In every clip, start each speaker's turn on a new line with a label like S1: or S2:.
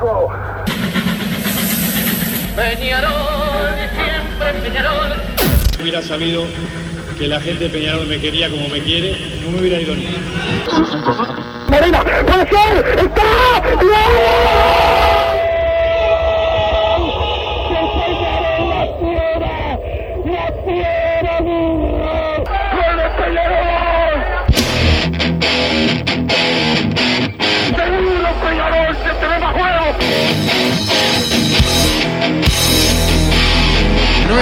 S1: loco.
S2: Peñarol, siempre Peñarol.
S3: hubiera sabido que la gente de Peñarol me quería como me quiere, no me hubiera ido ni.
S1: Marina, puede ser, está, ¡Seguro,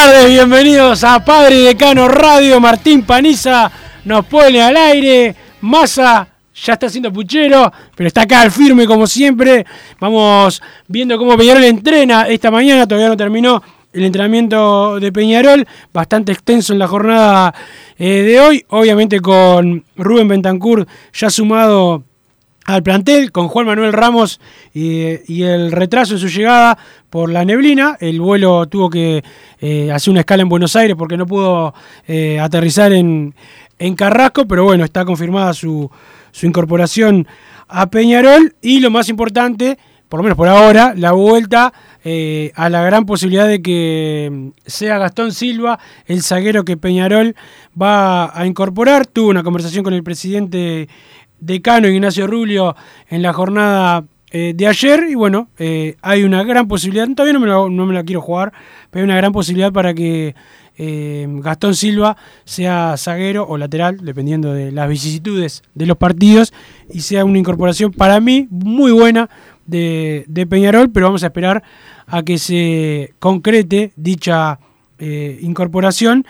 S4: Tardes, bienvenidos a Padre y Decano Radio. Martín Paniza nos pone al aire. Massa ya está haciendo puchero, pero está acá al firme como siempre. Vamos viendo cómo Peñarol entrena esta mañana. Todavía no terminó el entrenamiento de Peñarol, bastante extenso en la jornada eh, de hoy. Obviamente con Rubén Bentancur ya sumado al plantel con Juan Manuel Ramos y, el retraso en su llegada por la neblina. El vuelo tuvo que eh, hacer una escala en Buenos Aires porque no pudo eh, aterrizar en, en Carrasco, pero bueno, está confirmada su, su incorporación a Peñarol y lo más importante, por lo menos por ahora, la vuelta eh, a la gran posibilidad de que sea Gastón Silva el zaguero que Peñarol va a incorporar. Tuvo una conversación con el presidente decano Ignacio Rubio en la jornada eh, de ayer. Y bueno, eh, hay una gran posibilidad, todavía no me, la, quiero jugar, pero hay una gran posibilidad para que eh, Gastón Silva sea zaguero o lateral, dependiendo de las vicisitudes de los partidos, y sea una incorporación para mí muy buena de, de Peñarol, pero vamos a esperar a que se concrete dicha incorporación,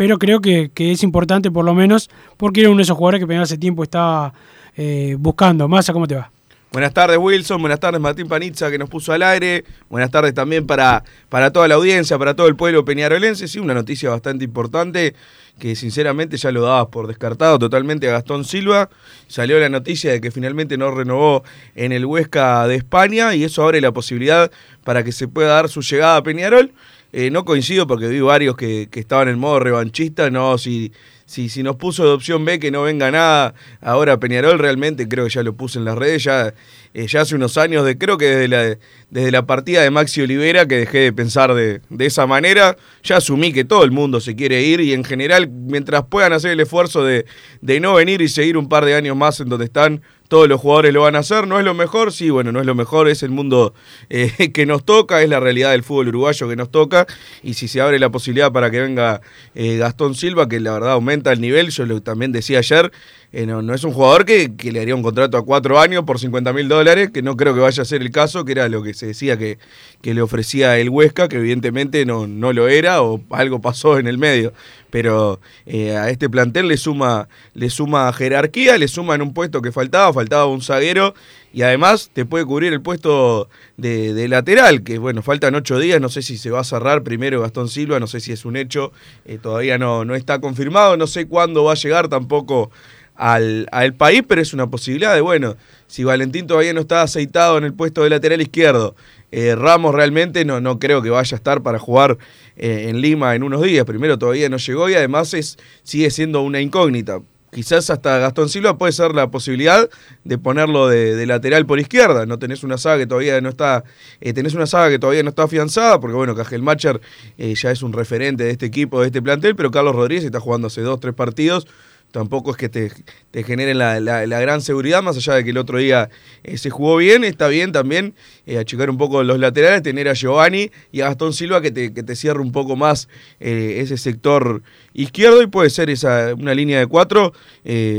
S4: pero creo que, que es importante por lo menos porque era uno de esos jugadores que hace tiempo estaba eh, buscando. Massa, ¿cómo te va?
S5: Buenas tardes Wilson, buenas tardes Martín Panizza que nos puso al aire, buenas tardes también para, para toda la audiencia, para todo el pueblo peñarolense, sí, una noticia bastante importante que sinceramente ya lo dabas por descartado totalmente a Gastón Silva, salió la noticia de que finalmente no renovó en el Huesca de España y eso abre la posibilidad para que se pueda dar su llegada a Peñarol. Eh, no coincido porque vi varios que, que estaban en modo revanchista, no, si, si, si nos puso de opción B que no venga nada, ahora Peñarol realmente creo que ya lo puse en las redes, ya, eh, ya hace unos años, de, creo que desde la, desde la partida de Maxi Olivera que dejé de pensar de, de esa manera, ya asumí que todo el mundo se quiere ir y en general mientras puedan hacer el esfuerzo de, de no venir y seguir un par de años más en donde están, todos los jugadores lo van a hacer. ¿No es lo mejor? Sí, bueno, no es lo mejor, es el mundo eh, que nos toca, es la realidad del fútbol uruguayo que nos toca. Y si se abre la posibilidad para que venga eh, Gastón Silva, que la verdad aumenta el nivel, yo lo también decía ayer, eh, no, no, es un jugador que, que, le haría un contrato a cuatro años por 50 mil dólares, que no creo que vaya a ser el caso, que era lo que se decía que, que le ofrecía el Huesca, que evidentemente no, no lo era o algo pasó en el medio. Pero eh, a este plantel le suma, le suma jerarquía, le suma en un puesto que faltaba, faltaba un zaguero y además te puede cubrir el puesto de, lateral, que bueno, faltan ocho días, no sé si se va a cerrar primero Gastón Silva, no sé si es un hecho, eh, todavía no, no está confirmado, no sé cuándo va a llegar tampoco al, país, pero es una posibilidad de, bueno, si Valentín todavía no está aceitado en el puesto de lateral izquierdo, eh, Ramos realmente no, creo que vaya a estar para jugar eh, en Lima en unos días. Primero todavía no llegó y además sigue siendo una incógnita. Quizás hasta Gastón Silva puede ser la posibilidad de ponerlo de, de lateral por izquierda. No tenés una saga que todavía no está, eh, tenés una saga que todavía no está afianzada, porque bueno, Cajelmacher eh, ya es un referente de este equipo, de este plantel, pero Carlos Rodríguez está jugando hace dos, tres partidos tampoco es que te, te generen la, la- gran seguridad, más allá de que el otro día eh, se jugó bien, está bien también eh, achicar un poco los laterales, tener a Giovanni y a Gastón Silva que te, que te cierre un poco más eh, ese sector izquierdo y puede ser esa una línea de cuatro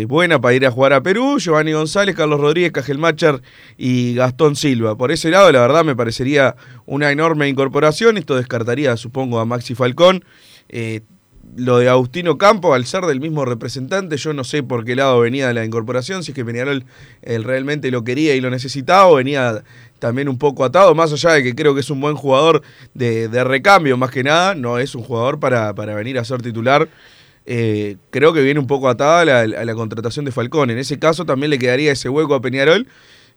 S5: buena para ir a jugar a Perú, Giovanni González, Carlos Rodríguez, Cajelmacher y Gastón Silva. Por ese lado, la verdad, me parecería una enorme incorporación, esto descartaría, supongo, a Maxi Falcón. Lo de Agustino Campo, al ser del mismo representante, yo no sé por qué lado venía la incorporación, si es que Peñarol realmente lo quería y lo necesitaba, venía también un poco atado, más allá de que creo que es un buen jugador de, de recambio, más que nada, no es un jugador para, para venir a ser titular. Eh, creo que viene un poco atada a la, a la contratación de Falcón. En ese caso también le quedaría ese hueco a Peñarol,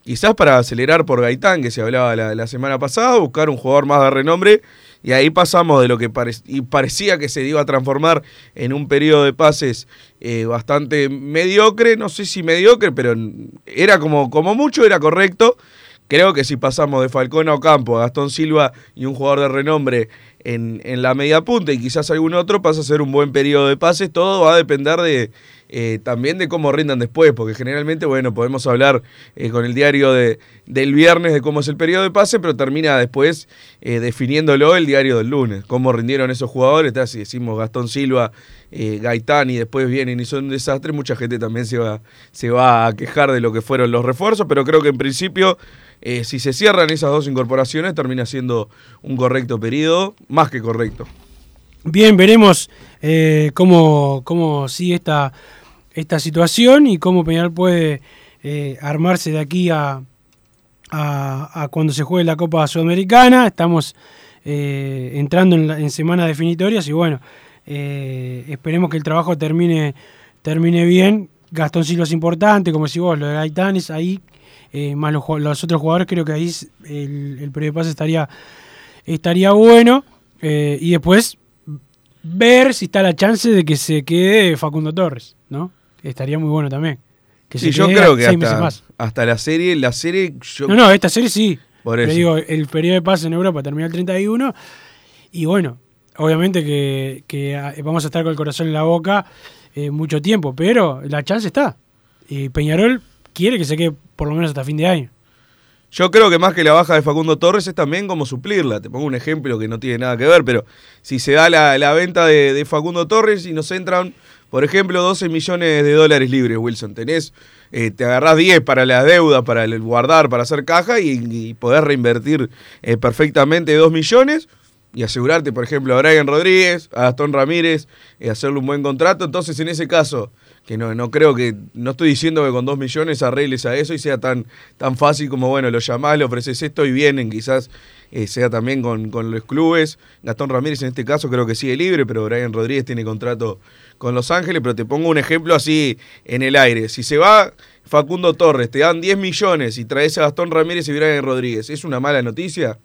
S5: quizás para acelerar por Gaitán, que se hablaba la, semana pasada, buscar un jugador más de renombre. Y ahí pasamos de lo que parecía que se iba a transformar en un periodo de pases eh, bastante mediocre, no sé si mediocre, pero era como, como mucho, era correcto. Creo que si pasamos de Falcón a Ocampo, a Gastón Silva y un jugador de renombre en, en la media punta y quizás algún otro, pasa a ser un buen periodo de pases. Todo va a depender de eh, también de cómo rindan después, porque generalmente, bueno, podemos hablar eh, con el diario de, del viernes de cómo es el periodo de pase, pero termina después eh, definiéndolo el diario del lunes. Cómo rindieron esos jugadores, está, si decimos Gastón Silva, Gaitán y después vienen y son un desastre, mucha gente también se va, se va a quejar de lo que fueron los refuerzos, pero creo que en principio, eh, si se cierran esas dos incorporaciones, termina siendo un correcto periodo, más que correcto.
S4: Bien, veremos eh, cómo, cómo sigue esta, esta situación y cómo Peñarol puede eh, armarse de aquí a, a, cuando se juegue la Copa Sudamericana. Estamos entrando en, la- en semanas definitorias y bueno, esperemos que el trabajo termine, termine bien. Gastón Silva es importante, como decís vos, lo de Gaitán es ahí, eh, más los, otros jugadores, creo que ahí el, el periodo de pase estaría, estaría bueno. eh, y después ver si está la chance de que se quede Facundo Torres, ¿no? Estaría muy bueno también. Que
S5: Sí,
S4: se
S5: yo
S4: quede
S5: creo que hasta,
S4: más.
S5: hasta la serie, la serie, yo
S4: No, no, esta serie sí.
S5: Por
S4: Pero
S5: eso.
S4: digo, el periodo de pase en Europa termina el 31 y bueno, obviamente que, que, ah, vamos a estar con el corazón en la boca eh, mucho tiempo, pero la chance está. Y Peñarol quiere que se quede por lo menos hasta fin de año.
S5: Yo creo que más que la baja de Facundo Torres es también como suplirla. Te pongo un ejemplo que no tiene nada que ver, pero si se da la, la venta de, Facundo Torres y nos entran, por ejemplo, 12 millones de dólares libres, Wilson, tenés, eh, te agarrás 10 para la deuda, para el guardar, para hacer caja y, y podés reinvertir eh, perfectamente 2 millones y asegurarte, por ejemplo, a Brian Rodríguez, a Gastón Ramírez, eh, hacerle un buen contrato. Entonces, en ese caso, que no, no creo que, no estoy diciendo que con dos millones arregles a eso y sea tan, tan fácil como, bueno, lo llamás, le ofreces esto y vienen, quizás eh, sea también con, con los clubes. Gastón Ramírez en este caso creo que sigue libre, pero Brian Rodríguez tiene contrato con Los Ángeles, pero te pongo un ejemplo así en el aire. Si se va Facundo Torres, te dan 10 millones y traes a Gastón Ramírez y Brian Rodríguez, ¿es una mala noticia?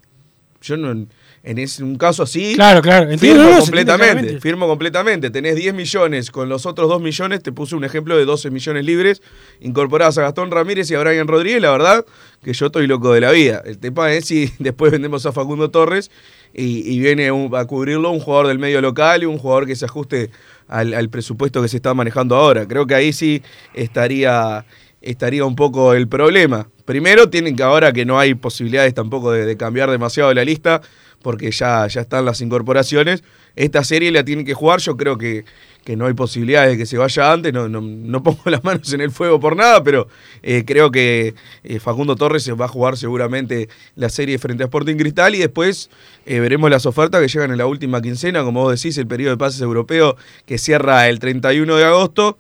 S5: Yo no... En ese, un caso así,
S4: Claro, claro, entiendo,
S5: firmo
S4: no,
S5: completamente. Firmo completamente. Tenés 10 millones, con los otros 2 millones te puse un ejemplo de 12 millones libres. Incorporás a Gastón Ramírez y a Brian Rodríguez, la verdad que yo estoy loco de la vida. El tema es si después vendemos a Facundo Torres y, y viene un- a cubrirlo un jugador del medio local y un jugador que se ajuste al, al presupuesto que se está manejando ahora. Creo que ahí sí estaría, estaría un poco el problema. Primero, tienen que ahora que no hay posibilidades tampoco de, cambiar demasiado la lista, porque ya, ya están las incorporaciones. Esta serie la tienen que jugar, yo creo que, que no hay posibilidades de que se vaya antes, no, no, no pongo las manos en el fuego por nada, pero eh, creo que eh, Facundo Torres va a jugar seguramente la serie frente a Sporting Cristal y después eh, veremos las ofertas que llegan en la última quincena, como vos decís, el periodo de pases europeo que cierra el 31 de agosto.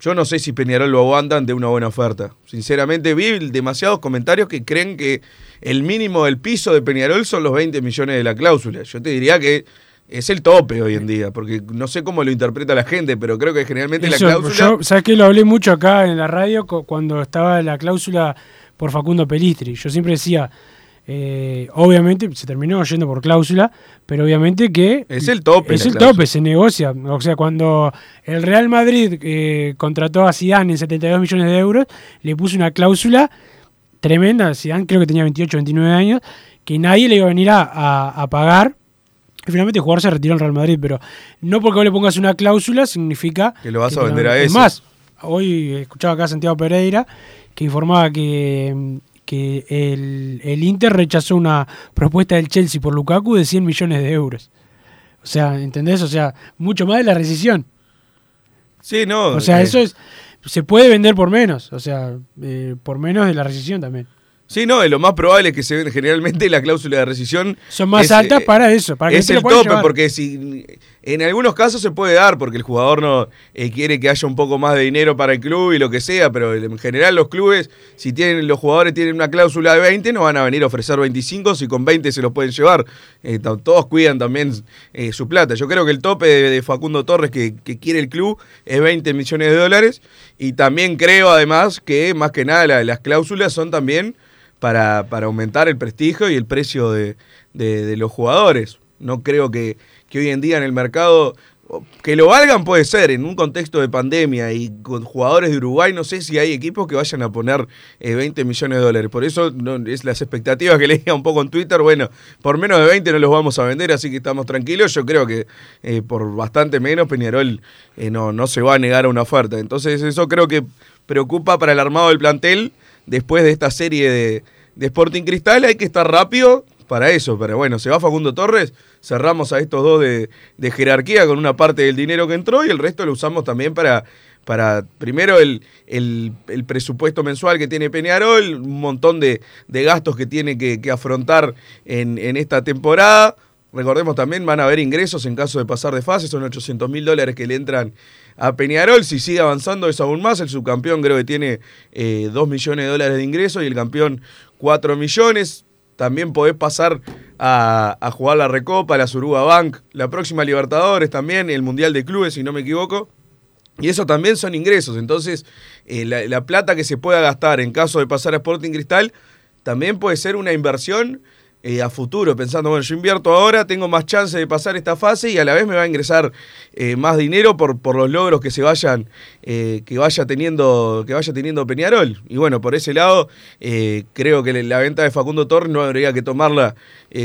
S5: Yo no sé si Peñarol lo aguanta ante una buena oferta. Sinceramente, vi demasiados comentarios que creen que el mínimo del piso de Peñarol son los 20 millones de la cláusula. Yo te diría que es el tope hoy en día, porque no sé cómo lo interpreta la gente, pero creo que generalmente
S4: Eso,
S5: la cláusula...
S4: Yo, ¿sabes qué? Lo hablé mucho acá en la radio cu- cuando estaba la cláusula por Facundo Pelistri. Yo siempre decía, eh, obviamente se terminó yendo por cláusula, pero obviamente que...
S5: Es el tope
S4: Es el
S5: cláusula.
S4: tope, se negocia. O sea, cuando el Real Madrid eh, contrató a Zidane en 72 millones de euros, le puso una cláusula tremenda. Zidane creo que tenía 28, 29 años, que nadie le iba a venir a, a- a pagar Y finalmente el jugador se retiró en Real Madrid, pero no porque vos le pongas una cláusula significa...
S5: Que lo vas a vender a
S4: Es
S5: ese.
S4: más, hoy escuchaba acá a Santiago Pereira que informaba que, que el, el Inter rechazó una propuesta del Chelsea por Lukaku de 100 millones de euros. O sea, ¿entendés? O sea, mucho más de la rescisión.
S5: Sí, no.
S4: O sea,
S5: eh,
S4: eso es... Se puede vender por menos, o sea, eh, por menos de la rescisión también.
S5: Sí, no, lo más probable es que se ven generalmente la cláusula de rescisión.
S4: Son más
S5: es,
S4: altas
S5: eh,
S4: para eso, para que
S5: es el tope,
S4: llevar.
S5: porque si en algunos casos se puede dar, porque el jugador no eh, quiere que haya un poco más de dinero para el club y lo que sea, pero en general los clubes, si tienen los jugadores tienen una cláusula de 20, no van a venir a ofrecer 25 si con 20 se los pueden llevar. Eh, to- todos cuidan también eh, su plata. Yo creo que el tope de, de Facundo Torres que, que quiere el club es 20 millones de dólares y también creo además que más que nada la- las cláusulas son también para, para aumentar el prestigio y el precio de, de- los jugadores. No creo que, que hoy en día en el mercado, que lo valgan puede ser, en un contexto de pandemia y con jugadores de Uruguay, no sé si hay equipos que vayan a poner eh, 20 millones de dólares. Por eso es las expectativas que leía un poco en Twitter, bueno, por menos de 20 no los vamos a vender, así que estamos tranquilos. Yo creo que eh, por bastante menos Peñarol eh, no, no se va a negar a una oferta. Entonces eso creo que preocupa para el armado del plantel después de esta serie de, Sporting Cristal. Hay que estar rápido para eso. Pero bueno, se va Facundo Torres, cerramos a estos dos de, jerarquía con una parte del dinero que entró y el resto lo usamos también para, primero el, presupuesto mensual que tiene Peñarol, un montón de, gastos que tiene que, que afrontar en, en esta temporada. Recordemos también, van a haber ingresos en caso de pasar de fase, son 800 mil dólares que le entran a Peñarol. Si sigue avanzando es aún más, el subcampeón creo que tiene eh, 2 millones de dólares de ingresos y el campeón 4 millones. También podés pasar a, jugar la Recopa, la Suruga Bank, la próxima Libertadores también, el Mundial de Clubes, si no me equivoco. Y eso también son ingresos. Entonces, eh, la plata que se pueda gastar en caso de pasar a Sporting Cristal también puede ser una inversión eh, a futuro, pensando, bueno, yo invierto ahora, tengo más chance de pasar esta fase y a la vez me va a ingresar eh, más dinero por, por los logros que se vayan, eh, que vaya teniendo, que vaya teniendo Peñarol. Y bueno, por ese lado, creo que la venta de Facundo Torres no habría que tomarla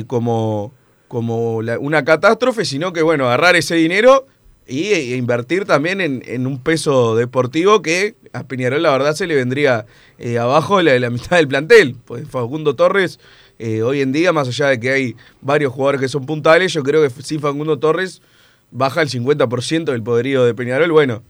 S5: como, como una catástrofe, sino que bueno, agarrar ese dinero y e invertir también en, en un peso deportivo que a Peñarol la verdad se le vendría abajo la, la mitad del plantel. Pues Facundo Torres, eh, hoy en día, más allá de que hay varios jugadores que son puntales, yo creo que si Facundo Torres baja el 50% del poderío de Peñarol, bueno,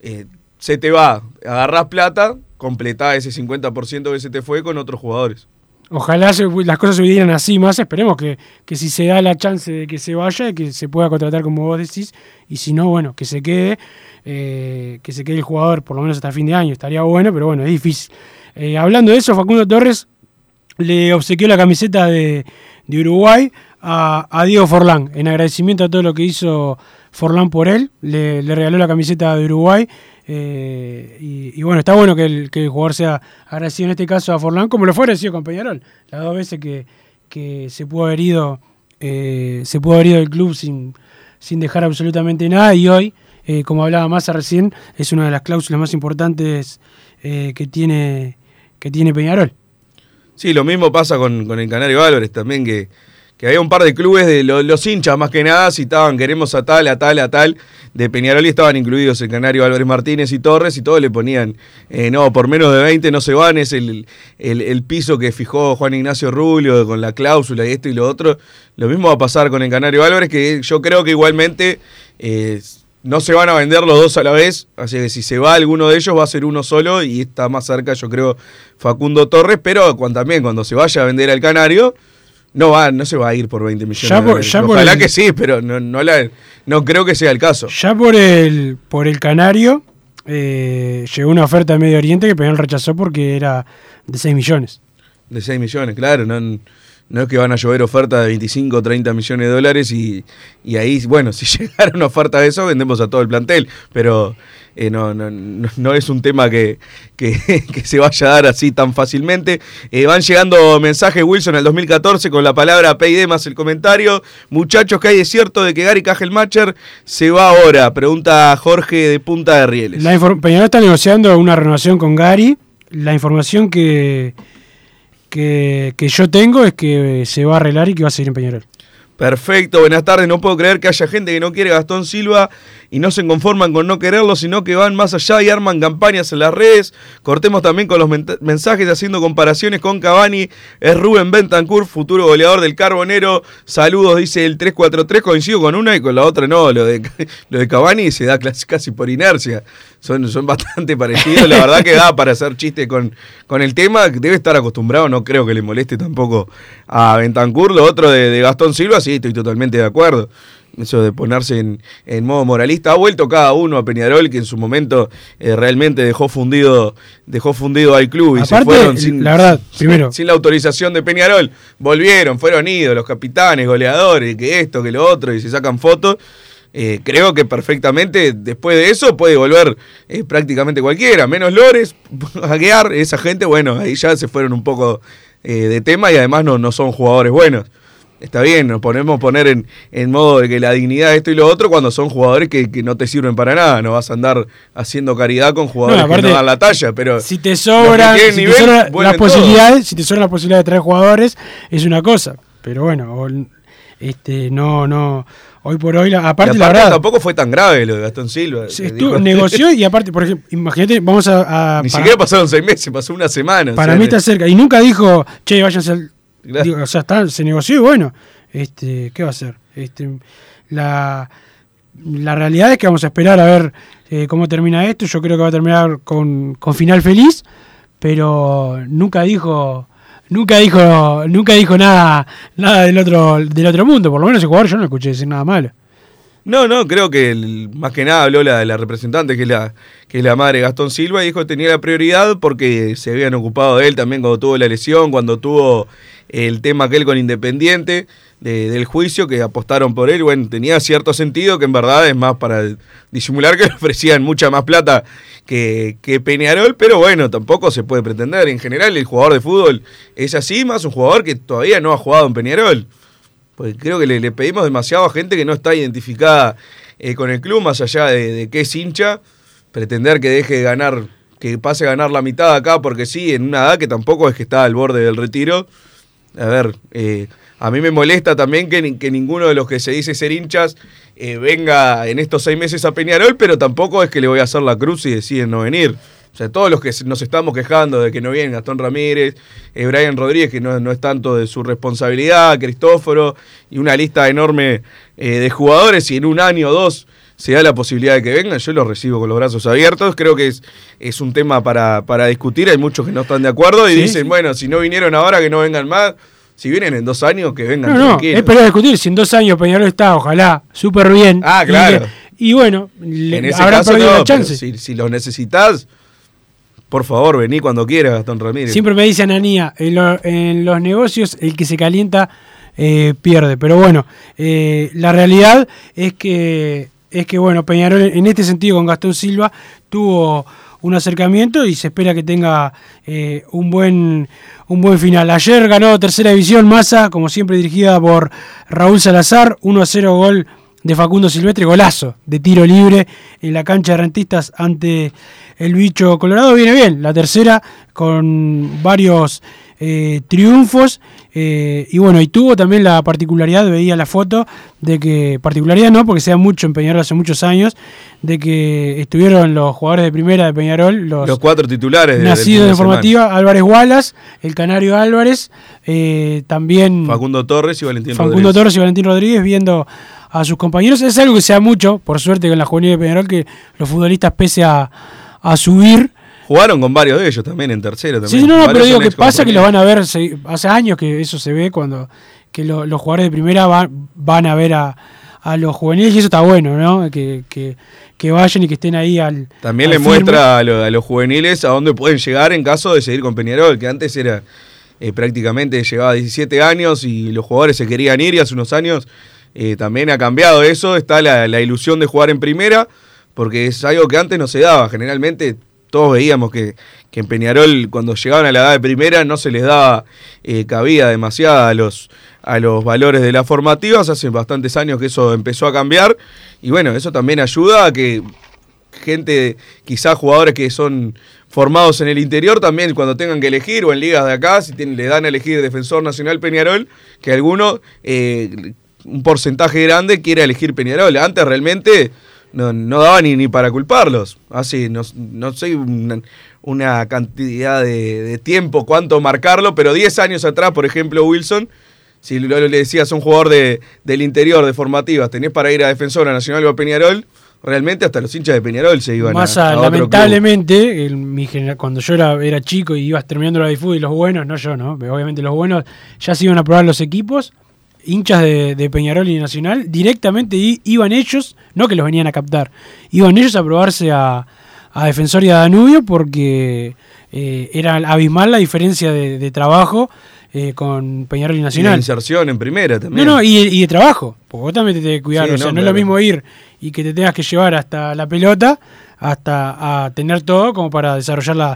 S5: eh, se te va, agarrás plata, completá ese 50% que se te fue con otros jugadores.
S4: Ojalá las cosas se vieran así más. Esperemos que, que si se da la chance de que se vaya, que se pueda contratar como vos decís. Y si no, bueno, que se quede, eh, que se quede el jugador por lo menos hasta fin de año. Estaría bueno, pero bueno, es difícil. Hablando de eso, Facundo Torres le obsequió la camiseta de, de Uruguay a, a Diego Forlán. En agradecimiento a todo lo que hizo Forlán por él, le, le regaló la camiseta de Uruguay. eh, y, bueno, está bueno que el, que el jugador sea agradecido en este caso a Forlán, como lo fue agradecido con Peñarol. Las dos veces que, que se pudo haber ido, eh, se pudo haber ido del club sin, sin dejar absolutamente nada. Y hoy, eh, como hablaba Massa recién, es una de las cláusulas más importantes que, tiene, que tiene Peñarol.
S5: Sí, lo mismo pasa con, con el Canario Álvarez también, que, que había un par de clubes de lo- los hinchas más que nada, citaban queremos a tal, a tal, a tal, de Peñarol y estaban incluidos el Canario Álvarez Martínez y Torres y todos le ponían, eh, no, por menos de 20 no se van, es el, el, el piso que fijó Juan Ignacio Rubio con la cláusula y esto y lo otro. Lo mismo va a pasar con el Canario Álvarez, que yo creo que igualmente... eh, no se van a vender los dos a la vez, así que si se va alguno de ellos va a ser uno solo y está más cerca, yo creo, Facundo Torres, pero cuando, también cuando se vaya a vender al Canario, no va, no se va a ir por 20 millones.
S4: Ya por- ya
S5: Ojalá
S4: el-
S5: que sí, pero no, no, la- no creo que sea el caso.
S4: Ya por el, por el Canario eh, llegó una oferta de Medio Oriente que Peñarol rechazó porque era de 6 millones.
S5: De 6 millones, claro, no, no es que van a llover ofertas de 25 o 30 millones de dólares y, y ahí, bueno, si llegara una oferta de eso, vendemos a todo el plantel, pero eh, no, no, no, es un tema que, que, se vaya a dar así tan fácilmente. Eh, van llegando mensajes Wilson al 2014 con la palabra PID más el comentario. Muchachos, que hay de cierto de que Gary Cajelmacher se va ahora? Pregunta Jorge de Punta de Rieles.
S4: La Peñarol está negociando una renovación con Gary. La información que, que, que yo tengo es que se va a arreglar y que va a seguir en Peñarol.
S5: Perfecto, buenas tardes. No puedo creer que haya gente que no quiere Gastón Silva y no se conforman con no quererlo, sino que van más allá y arman campañas en las redes. Cortemos también con los mensajes haciendo comparaciones con Cavani. Es Rubén Bentancur, futuro goleador del Carbonero. Saludos, dice el 343. Coincido con una y con la otra no. Lo de, lo de Cavani se da casi por inercia. Son, son bastante parecidos. La verdad que da para hacer chiste con, con el tema. Debe estar acostumbrado, no creo que le moleste tampoco a Bentancur. Lo otro de, de Gastón Silva, sí, estoy totalmente de acuerdo. Eso de ponerse en, modo moralista. Ha vuelto cada uno a Peñarol, que en su momento eh, realmente dejó fundido, dejó fundido al club y se fueron sin
S4: la, verdad, primero.
S5: sin la autorización de Peñarol. Volvieron, fueron idos, los capitanes, goleadores, que esto, que lo otro, y se sacan fotos. Eh, creo que perfectamente después de eso puede volver eh, prácticamente cualquiera, menos Lores, hackear, esa gente, bueno, ahí ya se fueron un poco de tema y además no, no son jugadores buenos está bien, nos ponemos poner en, en, modo de que la dignidad esto y lo otro cuando son jugadores que, no te sirven para nada, no vas a andar haciendo caridad con jugadores que no dan la talla, pero
S4: si te sobran, si las posibilidades, si te sobran las posibilidades de traer jugadores es una cosa, pero bueno, este no no hoy por hoy aparte, la verdad
S5: tampoco fue tan grave lo de Gastón Silva.
S4: Se negoció y aparte, por ejemplo, imagínate, vamos a,
S5: ni siquiera pasaron seis meses, pasó una semana.
S4: Para mí está cerca y nunca dijo, che, váyanse al o sea, está, se negoció y bueno, este, ¿qué va a hacer? Este, la, la realidad es que vamos a esperar a ver eh, cómo termina esto. Yo creo que va a terminar con, con final feliz, pero nunca dijo nunca dijo nunca dijo nada nada del otro del otro mundo por lo menos ese jugador yo no escuché decir nada malo
S5: no, no, creo que más que nada habló la, la representante, que es la, que es la madre Gastón Silva, y dijo que tenía la prioridad porque se habían ocupado de él también cuando tuvo la lesión, cuando tuvo el tema aquel con Independiente del juicio, que apostaron por él. Bueno, tenía cierto sentido que en verdad es más para disimular que le ofrecían mucha más plata que, que Peñarol, pero bueno, tampoco se puede pretender. En general, el jugador de fútbol es así, más un jugador que todavía no ha jugado en Peñarol. Porque creo que le, pedimos demasiado a gente que no está identificada eh, con el club, más allá de, de que es hincha, pretender que deje de ganar, que pase a ganar la mitad acá, porque sí, en una edad que tampoco es que está al borde del retiro. A ver, eh, a mí me molesta también que, que, ninguno de los que se dice ser hinchas eh, venga en estos seis meses a Peñarol, pero tampoco es que le voy a hacer la cruz y deciden no venir. O sea, todos los que nos estamos quejando de que no viene Gastón Ramírez, eh, Brian Rodríguez, que no, es tanto de su responsabilidad, Cristóforo, y una lista enorme eh, de jugadores, y en un año o dos se da la posibilidad de que vengan, yo los recibo con los brazos abiertos. Creo que es, es un tema para, para discutir, hay muchos que no están de acuerdo y dicen, bueno, si no vinieron ahora, que no vengan más. Si vienen en dos años, que vengan.
S4: No, no, es para discutir. Si en dos años Peñarol está, ojalá, súper bien.
S5: Ah, claro.
S4: Y, bueno, le, habrán perdido la chance.
S5: Si, si los necesitas, por favor, vení cuando quieras, Gastón Ramírez.
S4: Siempre me dice Ananía, en, los negocios el que se calienta eh, pierde. Pero bueno, eh, la realidad es que, es que, bueno, Peñarol en este sentido con Gastón Silva tuvo un acercamiento y se espera que tenga eh, un, buen, un buen final. Ayer ganó tercera división Massa, como siempre dirigida por Raúl Salazar, 1 a 0 gol de Facundo Silvestre, golazo de tiro libre en la cancha de rentistas ante el bicho colorado. Viene bien, la tercera con varios eh, triunfos. Eh, y bueno, y tuvo también la particularidad, veía la foto, de que, particularidad no, porque se da mucho en Peñarol hace muchos años, de que estuvieron los jugadores de primera de Peñarol, los,
S5: cuatro titulares.
S4: Nacidos de, formativa, Álvarez Wallace, el Canario Álvarez, eh, también...
S5: Facundo Torres y Valentín
S4: Facundo Torres y Valentín Rodríguez viendo a sus compañeros. Es algo que se da mucho, por suerte, con la juvenil de Peñarol, que los futbolistas, pese a, a subir,
S5: Jugaron con varios de ellos también en tercero. También.
S4: Sí, no, no, pero digo que pasa que lo van a ver, hace años que eso se ve cuando que los jugadores de primera van, van a ver a, los juveniles y eso está bueno, ¿no? Que, que, vayan y que estén ahí al...
S5: También le muestra a, los juveniles a dónde pueden llegar en caso de seguir con Peñarol, que antes era eh, prácticamente llegaba a 17 años y los jugadores se querían ir y hace unos años eh, también ha cambiado eso, está la, la ilusión de jugar en primera, porque es algo que antes no se daba, generalmente todos veíamos que, en Peñarol cuando llegaban a la edad de primera no se les daba eh, cabida demasiada a los, a los valores de las formativas. Hace bastantes años que eso empezó a cambiar y bueno, eso también ayuda a que gente, quizás jugadores que son formados en el interior también cuando tengan que elegir o en ligas de acá, si le dan a elegir defensor nacional Peñarol, que alguno eh, un porcentaje grande quiera elegir Peñarol. Antes realmente no, no daba ni, ni para culparlos. Así, no, no sé una, una cantidad de, de tiempo, cuánto marcarlo, pero 10 años atrás, por ejemplo, Wilson, si lo- le decías a un jugador de, del interior, de formativas, tenés para ir a Defensora Nacional o a Peñarol, realmente hasta los hinchas de Peñarol se iban a-
S4: Massa,
S5: a, club.
S4: lamentablemente, el- mi genera- cuando yo era, era chico y ibas terminando la fútbol y los buenos, no yo, ¿no? Pero obviamente los buenos ya se iban a probar los equipos, hinchas de, de Peñarol y Nacional, directamente iban ellos, no que los venían a captar, iban ellos a probarse a, a Defensor y a Danubio porque eh, era abismal la diferencia de, de trabajo eh, con Peñarol y Nacional.
S5: inserción en primera también.
S4: No, no, y, y de trabajo, porque vos también te tenés que cuidar,
S5: Sí,
S4: o sea,
S5: no,
S4: no, es lo mismo ir y que te tengas que llevar hasta la pelota, hasta a tener todo como para desarrollar la,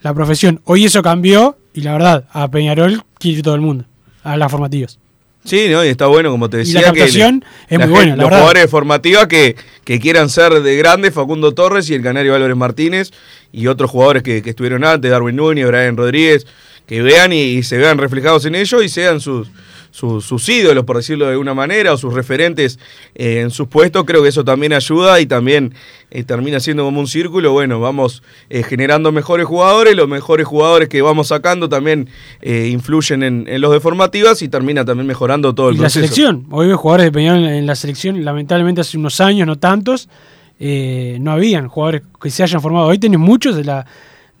S4: la profesión. Hoy eso cambió y la verdad, a Peñarol quiere ir todo el mundo, a las formativas.
S5: Sí, ¿no? y está bueno, como te
S4: Y
S5: decía,
S4: la
S5: que
S4: captación es
S5: la
S4: muy buena, la
S5: los
S4: verdad.
S5: jugadores de formativa que, que quieran ser de grandes, Facundo Torres y el canario Álvarez Martínez, y otros jugadores que, que estuvieron antes, Darwin Núñez, Brian Rodríguez, que vean y, y se vean reflejados en ellos y sean sus, sus, sus ídolos, por decirlo de alguna manera, o sus referentes eh, en sus puestos, creo que eso también ayuda y también eh, termina siendo como un círculo, bueno, vamos eh, generando mejores jugadores, los mejores jugadores que vamos sacando también influyen en, en los de formativas y termina también mejorando todo el
S4: Y la
S5: proceso.
S4: selección, hoy ves jugadores de Peñarol en la selección, lamentablemente hace unos años, no tantos, eh, no habían jugadores que se hayan formado. Hoy tenés muchos de la,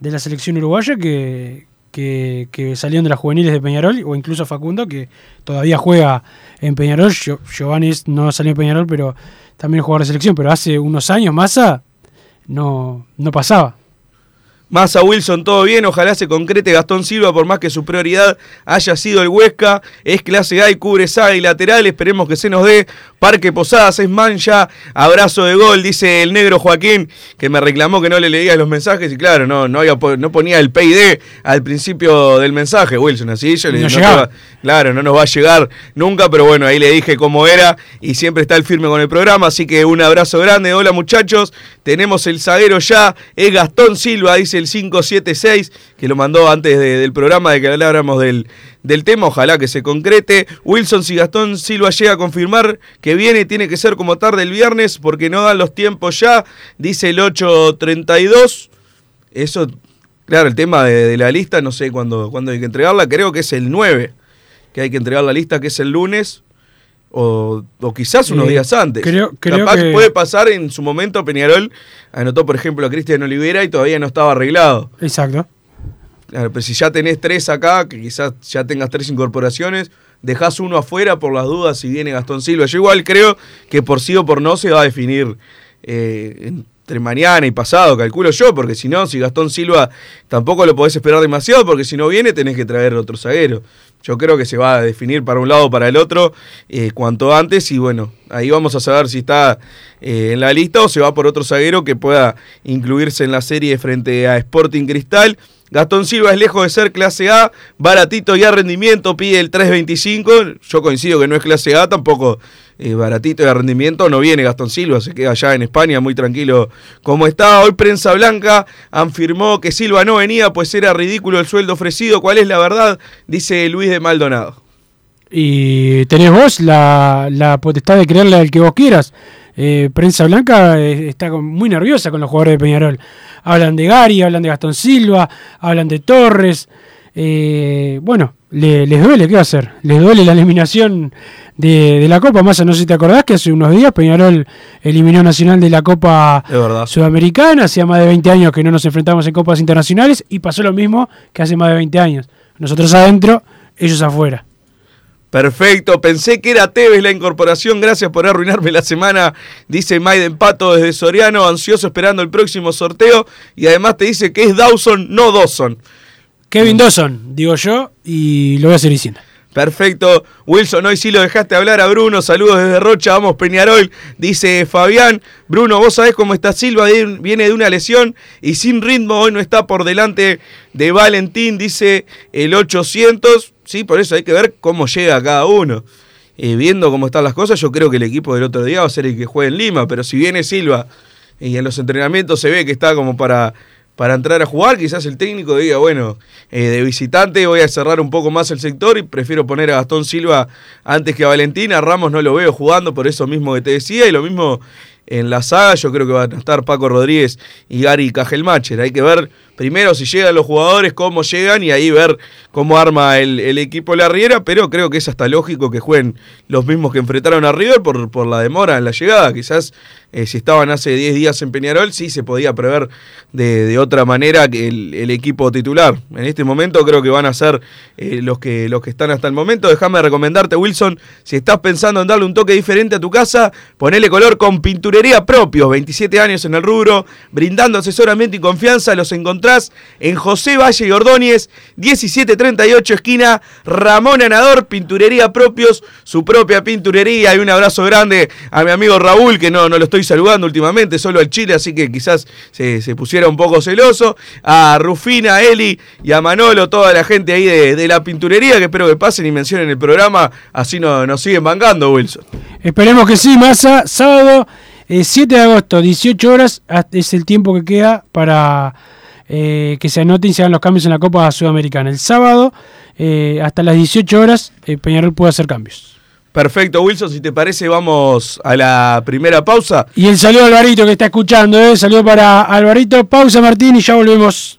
S4: de la selección uruguaya que, que, que salieron de las juveniles de Peñarol, o incluso Facundo, que todavía juega en Peñarol. Gio- Giovanni no salió en Peñarol, pero también es jugador de selección. Pero hace unos años, Massa, no, no pasaba.
S5: Massa Wilson, todo bien, ojalá se concrete Gastón Silva, por más que su prioridad haya sido el Huesca, es clase A y cubre saga y lateral, esperemos que se nos dé. Parque Posadas es mancha, abrazo de gol, dice el negro Joaquín, que me reclamó que no le leía los mensajes y claro, no, no, había no ponía el PID al principio del mensaje, Wilson, así yo le
S4: No
S5: no va- Claro, no nos va a llegar nunca, pero bueno, ahí le dije cómo era y siempre está el firme con el programa, así que un abrazo grande. Hola muchachos, tenemos el zaguero ya, es Gastón Silva, dice el 576, que lo mandó antes de- del programa de que habláramos del, del tema, ojalá que se concrete. Wilson, si Gastón Silva llega a confirmar que viene, tiene que ser como tarde el viernes, porque no dan los tiempos ya, dice el 832. Eso, claro, el tema de, de la lista, no sé cuándo, cuándo hay que entregarla, creo que es el 9 que hay que entregar la lista, que es el lunes, o, o quizás unos
S4: Eh,
S5: días antes.
S4: creo- creo
S5: Capaz
S4: que-
S5: puede pasar en su momento, Peñarol anotó, por ejemplo, a Cristian Olivera y todavía no estaba arreglado.
S4: Exacto.
S5: Claro, pero si ya tenés tres acá, que quizás ya tengas tres incorporaciones, dejás uno afuera por las dudas si viene Gastón Silva. Yo igual creo que por sí o por no se va a definir eh, entre mañana y pasado, calculo yo, porque si no, si Gastón Silva tampoco lo podés esperar demasiado, porque si no viene tenés que traer otro zaguero. Yo creo que se va a definir para un lado o para el otro eh, cuanto antes y bueno, ahí vamos a saber si está eh, en la lista o se va por otro zaguero que pueda incluirse en la serie frente a Sporting Cristal. Gastón Silva es lejos de ser clase A, baratito y a rendimiento, pide el 3.25. Yo coincido que no es clase A, tampoco eh, baratito y a rendimiento. No viene Gastón Silva, se queda allá en España muy tranquilo como está. Hoy Prensa Blanca afirmó que Silva no venía, pues era ridículo el sueldo ofrecido. ¿Cuál es la verdad? Dice Luis de Maldonado.
S4: Y tenés vos la, la potestad de creerle al que vos quieras. Eh, Prensa Blanca eh, está muy nerviosa con los jugadores de Peñarol. Hablan de Gary, hablan de Gastón Silva, hablan de Torres. Eh, bueno, le- les duele, ¿qué va a hacer? Les duele la eliminación de, de la Copa. Más no sé si te acordás que hace unos días Peñarol eliminó Nacional de la Copa. Sudamericana. Hacía más de 20 años que no nos enfrentamos en Copas Internacionales y pasó lo mismo que hace más de 20 años. Nosotros adentro, ellos afuera.
S5: Perfecto, pensé que era Tevez la incorporación, gracias por arruinarme la semana, dice Maiden Pato desde Soriano, ansioso esperando el próximo sorteo y además te dice que es Dawson, no Dawson.
S4: Kevin Dawson, digo yo, y lo voy a seguir diciendo.
S5: Perfecto, Wilson, hoy sí lo dejaste hablar a Bruno, saludos desde Rocha, vamos Peñarol, dice Fabián, Bruno, vos sabés cómo está Silva, viene de una lesión y sin ritmo hoy no está por delante de Valentín, dice el 800, sí, por eso hay que ver cómo llega cada uno. Eh, viendo cómo están las cosas, yo creo que el equipo del otro día va a ser el que juegue en Lima, pero si viene Silva y en los entrenamientos se ve que está como para, para entrar a jugar. Quizás el técnico diga, bueno, eh, de visitante voy a cerrar un poco más el sector y prefiero poner a Gastón Silva antes que a Valentina. Ramos no lo veo jugando por eso mismo que te decía y lo mismo en la saga. Yo creo que van a estar Paco Rodríguez y Gary Cajelmacher. Hay que ver primero si llegan los jugadores, cómo llegan y ahí ver cómo arma el, el equipo La Riera, pero creo que es hasta lógico que jueguen los mismos que enfrentaron a River por, por la demora en la llegada. Quizás eh, si estaban hace 10 días en Peñarol, sí se podía prever de, de otra manera que el, el, equipo titular. En este momento creo que van a ser eh, los, que, los que están hasta el momento. Déjame recomendarte, Wilson, si estás pensando en darle un toque diferente a tu casa, ponele color con pinturería propios, 27 años en el rubro, brindando asesoramiento y confianza, los en José Valle y Ordóñez, 1738 esquina Ramón Anador, pinturería propios, su propia pinturería y un abrazo grande a mi amigo Raúl, que no, no lo estoy saludando últimamente, solo al Chile, así que quizás se, se pusiera un poco celoso, a Rufina, a Eli y a Manolo, toda la gente ahí de, de, la pinturería, que espero que pasen y mencionen el programa, así no, nos siguen bancando, Wilson.
S4: Esperemos que sí, Massa, sábado eh, 7 de agosto, 18 horas, es el tiempo que queda para eh, que se anoten y se hagan los cambios en la Copa Sudamericana. El sábado, eh, hasta las 18 horas, eh, Peñarol puede hacer cambios.
S5: Perfecto, Wilson, si te parece, vamos a la primera pausa.
S4: Y el saludo a Alvarito que está escuchando, ¿eh? Saludo para Alvarito. Pausa, Martín, y ya volvemos.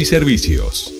S6: y servicios.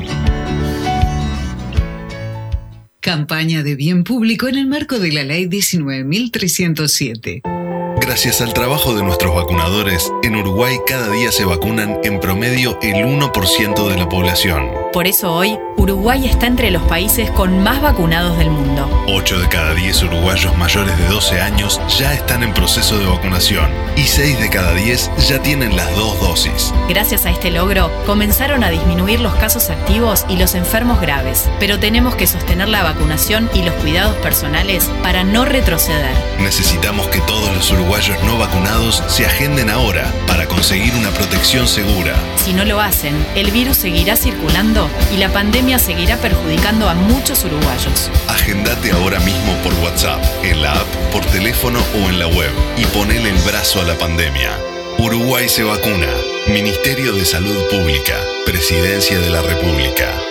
S7: Campaña de bien público en el marco de la Ley 19.307.
S8: Gracias al trabajo de nuestros vacunadores, en Uruguay cada día se vacunan en promedio el 1% de la población.
S9: Por eso hoy, Uruguay está entre los países con más vacunados del mundo.
S8: 8 de cada 10 uruguayos mayores de 12 años ya están en proceso de vacunación y 6 de cada 10 ya tienen las dos dosis.
S9: Gracias a este logro, comenzaron a disminuir los casos activos y los enfermos graves, pero tenemos que sostener la vacunación y los cuidados personales para no retroceder.
S8: Necesitamos que todos los uruguayos no vacunados se agenden ahora para conseguir una protección segura.
S9: Si no lo hacen, el virus seguirá circulando y la pandemia seguirá perjudicando a muchos uruguayos.
S8: Agendate ahora mismo por WhatsApp, en la app, por teléfono o en la web y ponele el brazo a la pandemia. Uruguay se vacuna. Ministerio de Salud Pública. Presidencia de la República.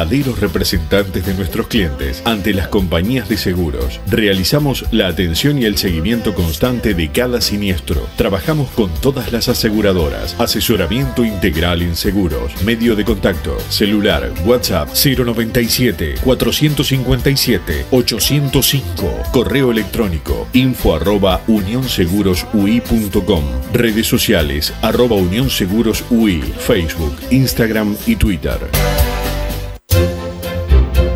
S10: verdaderos representantes de nuestros clientes ante las compañías de seguros. Realizamos la atención y el seguimiento constante de cada siniestro. Trabajamos con todas las aseguradoras. Asesoramiento integral en seguros. Medio de contacto. Celular. WhatsApp 097 457 805. Correo electrónico info arroba unionSegurosUI.com. Redes sociales arroba Unión Seguros UI, Facebook, Instagram y Twitter.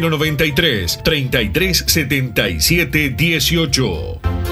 S10: 093 33 77 18.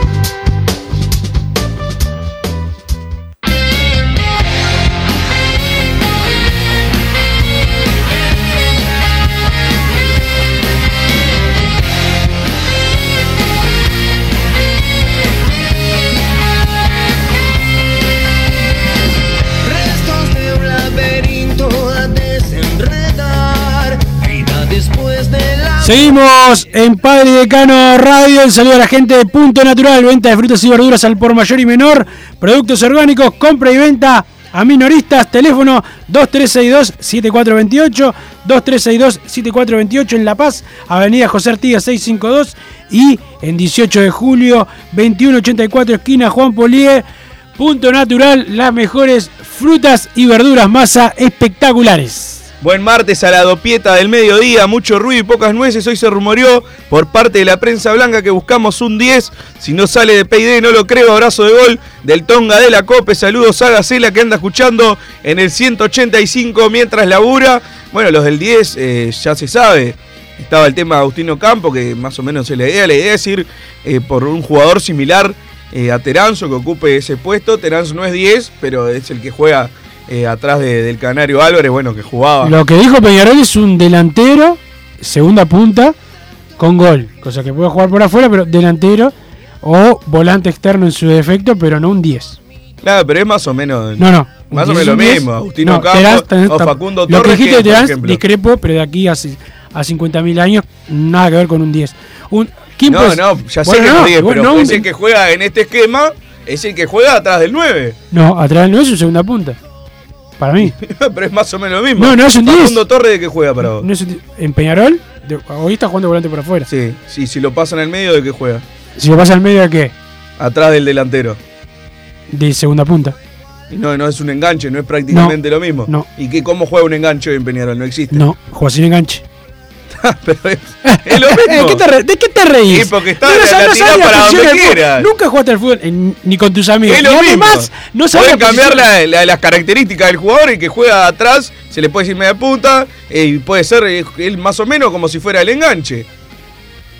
S4: Seguimos en Padre Decano Radio. El saludo a la gente de Punto Natural. Venta de frutas y verduras al por mayor y menor. Productos orgánicos, compra y venta a minoristas. Teléfono 2362-7428. 2362-7428 en La Paz. Avenida José Artigas 652. Y en 18 de julio, 2184, esquina Juan Polié. Punto Natural, las mejores frutas y verduras masa espectaculares.
S5: Buen martes a la dopieta del mediodía, mucho ruido y pocas nueces. Hoy se rumoreó por parte de la prensa blanca que buscamos un 10. Si no sale de PID, no lo creo. Abrazo de gol del Tonga de la Cope. Saludos a Gacela que anda escuchando en el 185 mientras labura. Bueno, los del 10 eh, ya se sabe. Estaba el tema de Agustino Campo, que más o menos es la idea. La idea es ir eh, por un jugador similar eh, a Teranzo que ocupe ese puesto. Teranzo no es 10, pero es el que juega eh, atrás de- del Canario Álvarez, bueno, que jugaba.
S4: Lo que dijo Peñarol es un delantero, segunda punta, con gol. Cosa que puede jugar por afuera, pero delantero o volante externo en su defecto, pero no un 10.
S5: Claro, pero es más o menos.
S4: No, no.
S5: Más o
S4: 10,
S5: menos lo
S4: un 10.
S5: mismo. Agustino
S4: No,
S5: Campos o Facundo
S4: Lo que
S5: Torres,
S4: dijiste de Terán, discrepo, pero de aquí a, a 50.000 años, nada que ver con un 10. Un, ¿quién
S5: No,
S4: puede-
S5: no, ya sé que
S4: no,
S5: no, 10,
S4: bueno,
S5: pero
S4: no,
S5: es el que juega en este esquema, es el que juega atrás del 9.
S4: No, atrás no es un segunda punta. Para mí.
S5: pero es más o menos lo mismo.
S4: No, no es un 10.
S5: Facundo Torres, ¿de qué juega para vos?
S4: No es un- en Peñarol, de- hoy está jugando volante por afuera.
S5: Sí, sí, si lo pasan al medio, ¿de qué juega?
S4: Si lo pasa al medio, ¿de qué?
S5: Atrás del delantero.
S4: De segunda punta.
S5: Y no, no es un enganche, no es prácticamente lo mismo.
S4: no.
S5: ¿Y qué, cómo juega un enganche hoy en Peñarol? No existe.
S4: No, juega sin enganche.
S5: pero es, es lo mismo.
S4: ¿Qué te re- ¿De qué te reís?
S5: Sí, porque está
S4: No,
S5: la,
S4: sabes-
S5: la
S4: no
S5: para donde quieras.
S4: Nunca jugaste al fútbol en- ni con tus amigos.
S5: Es lo
S4: y
S5: mismo.
S4: además, no sabes
S5: cambiar
S4: posición.
S5: la- la- las características del jugador y que juega atrás, se le puede decir media punta, eh, y puede ser eh, él más o menos como si fuera el enganche.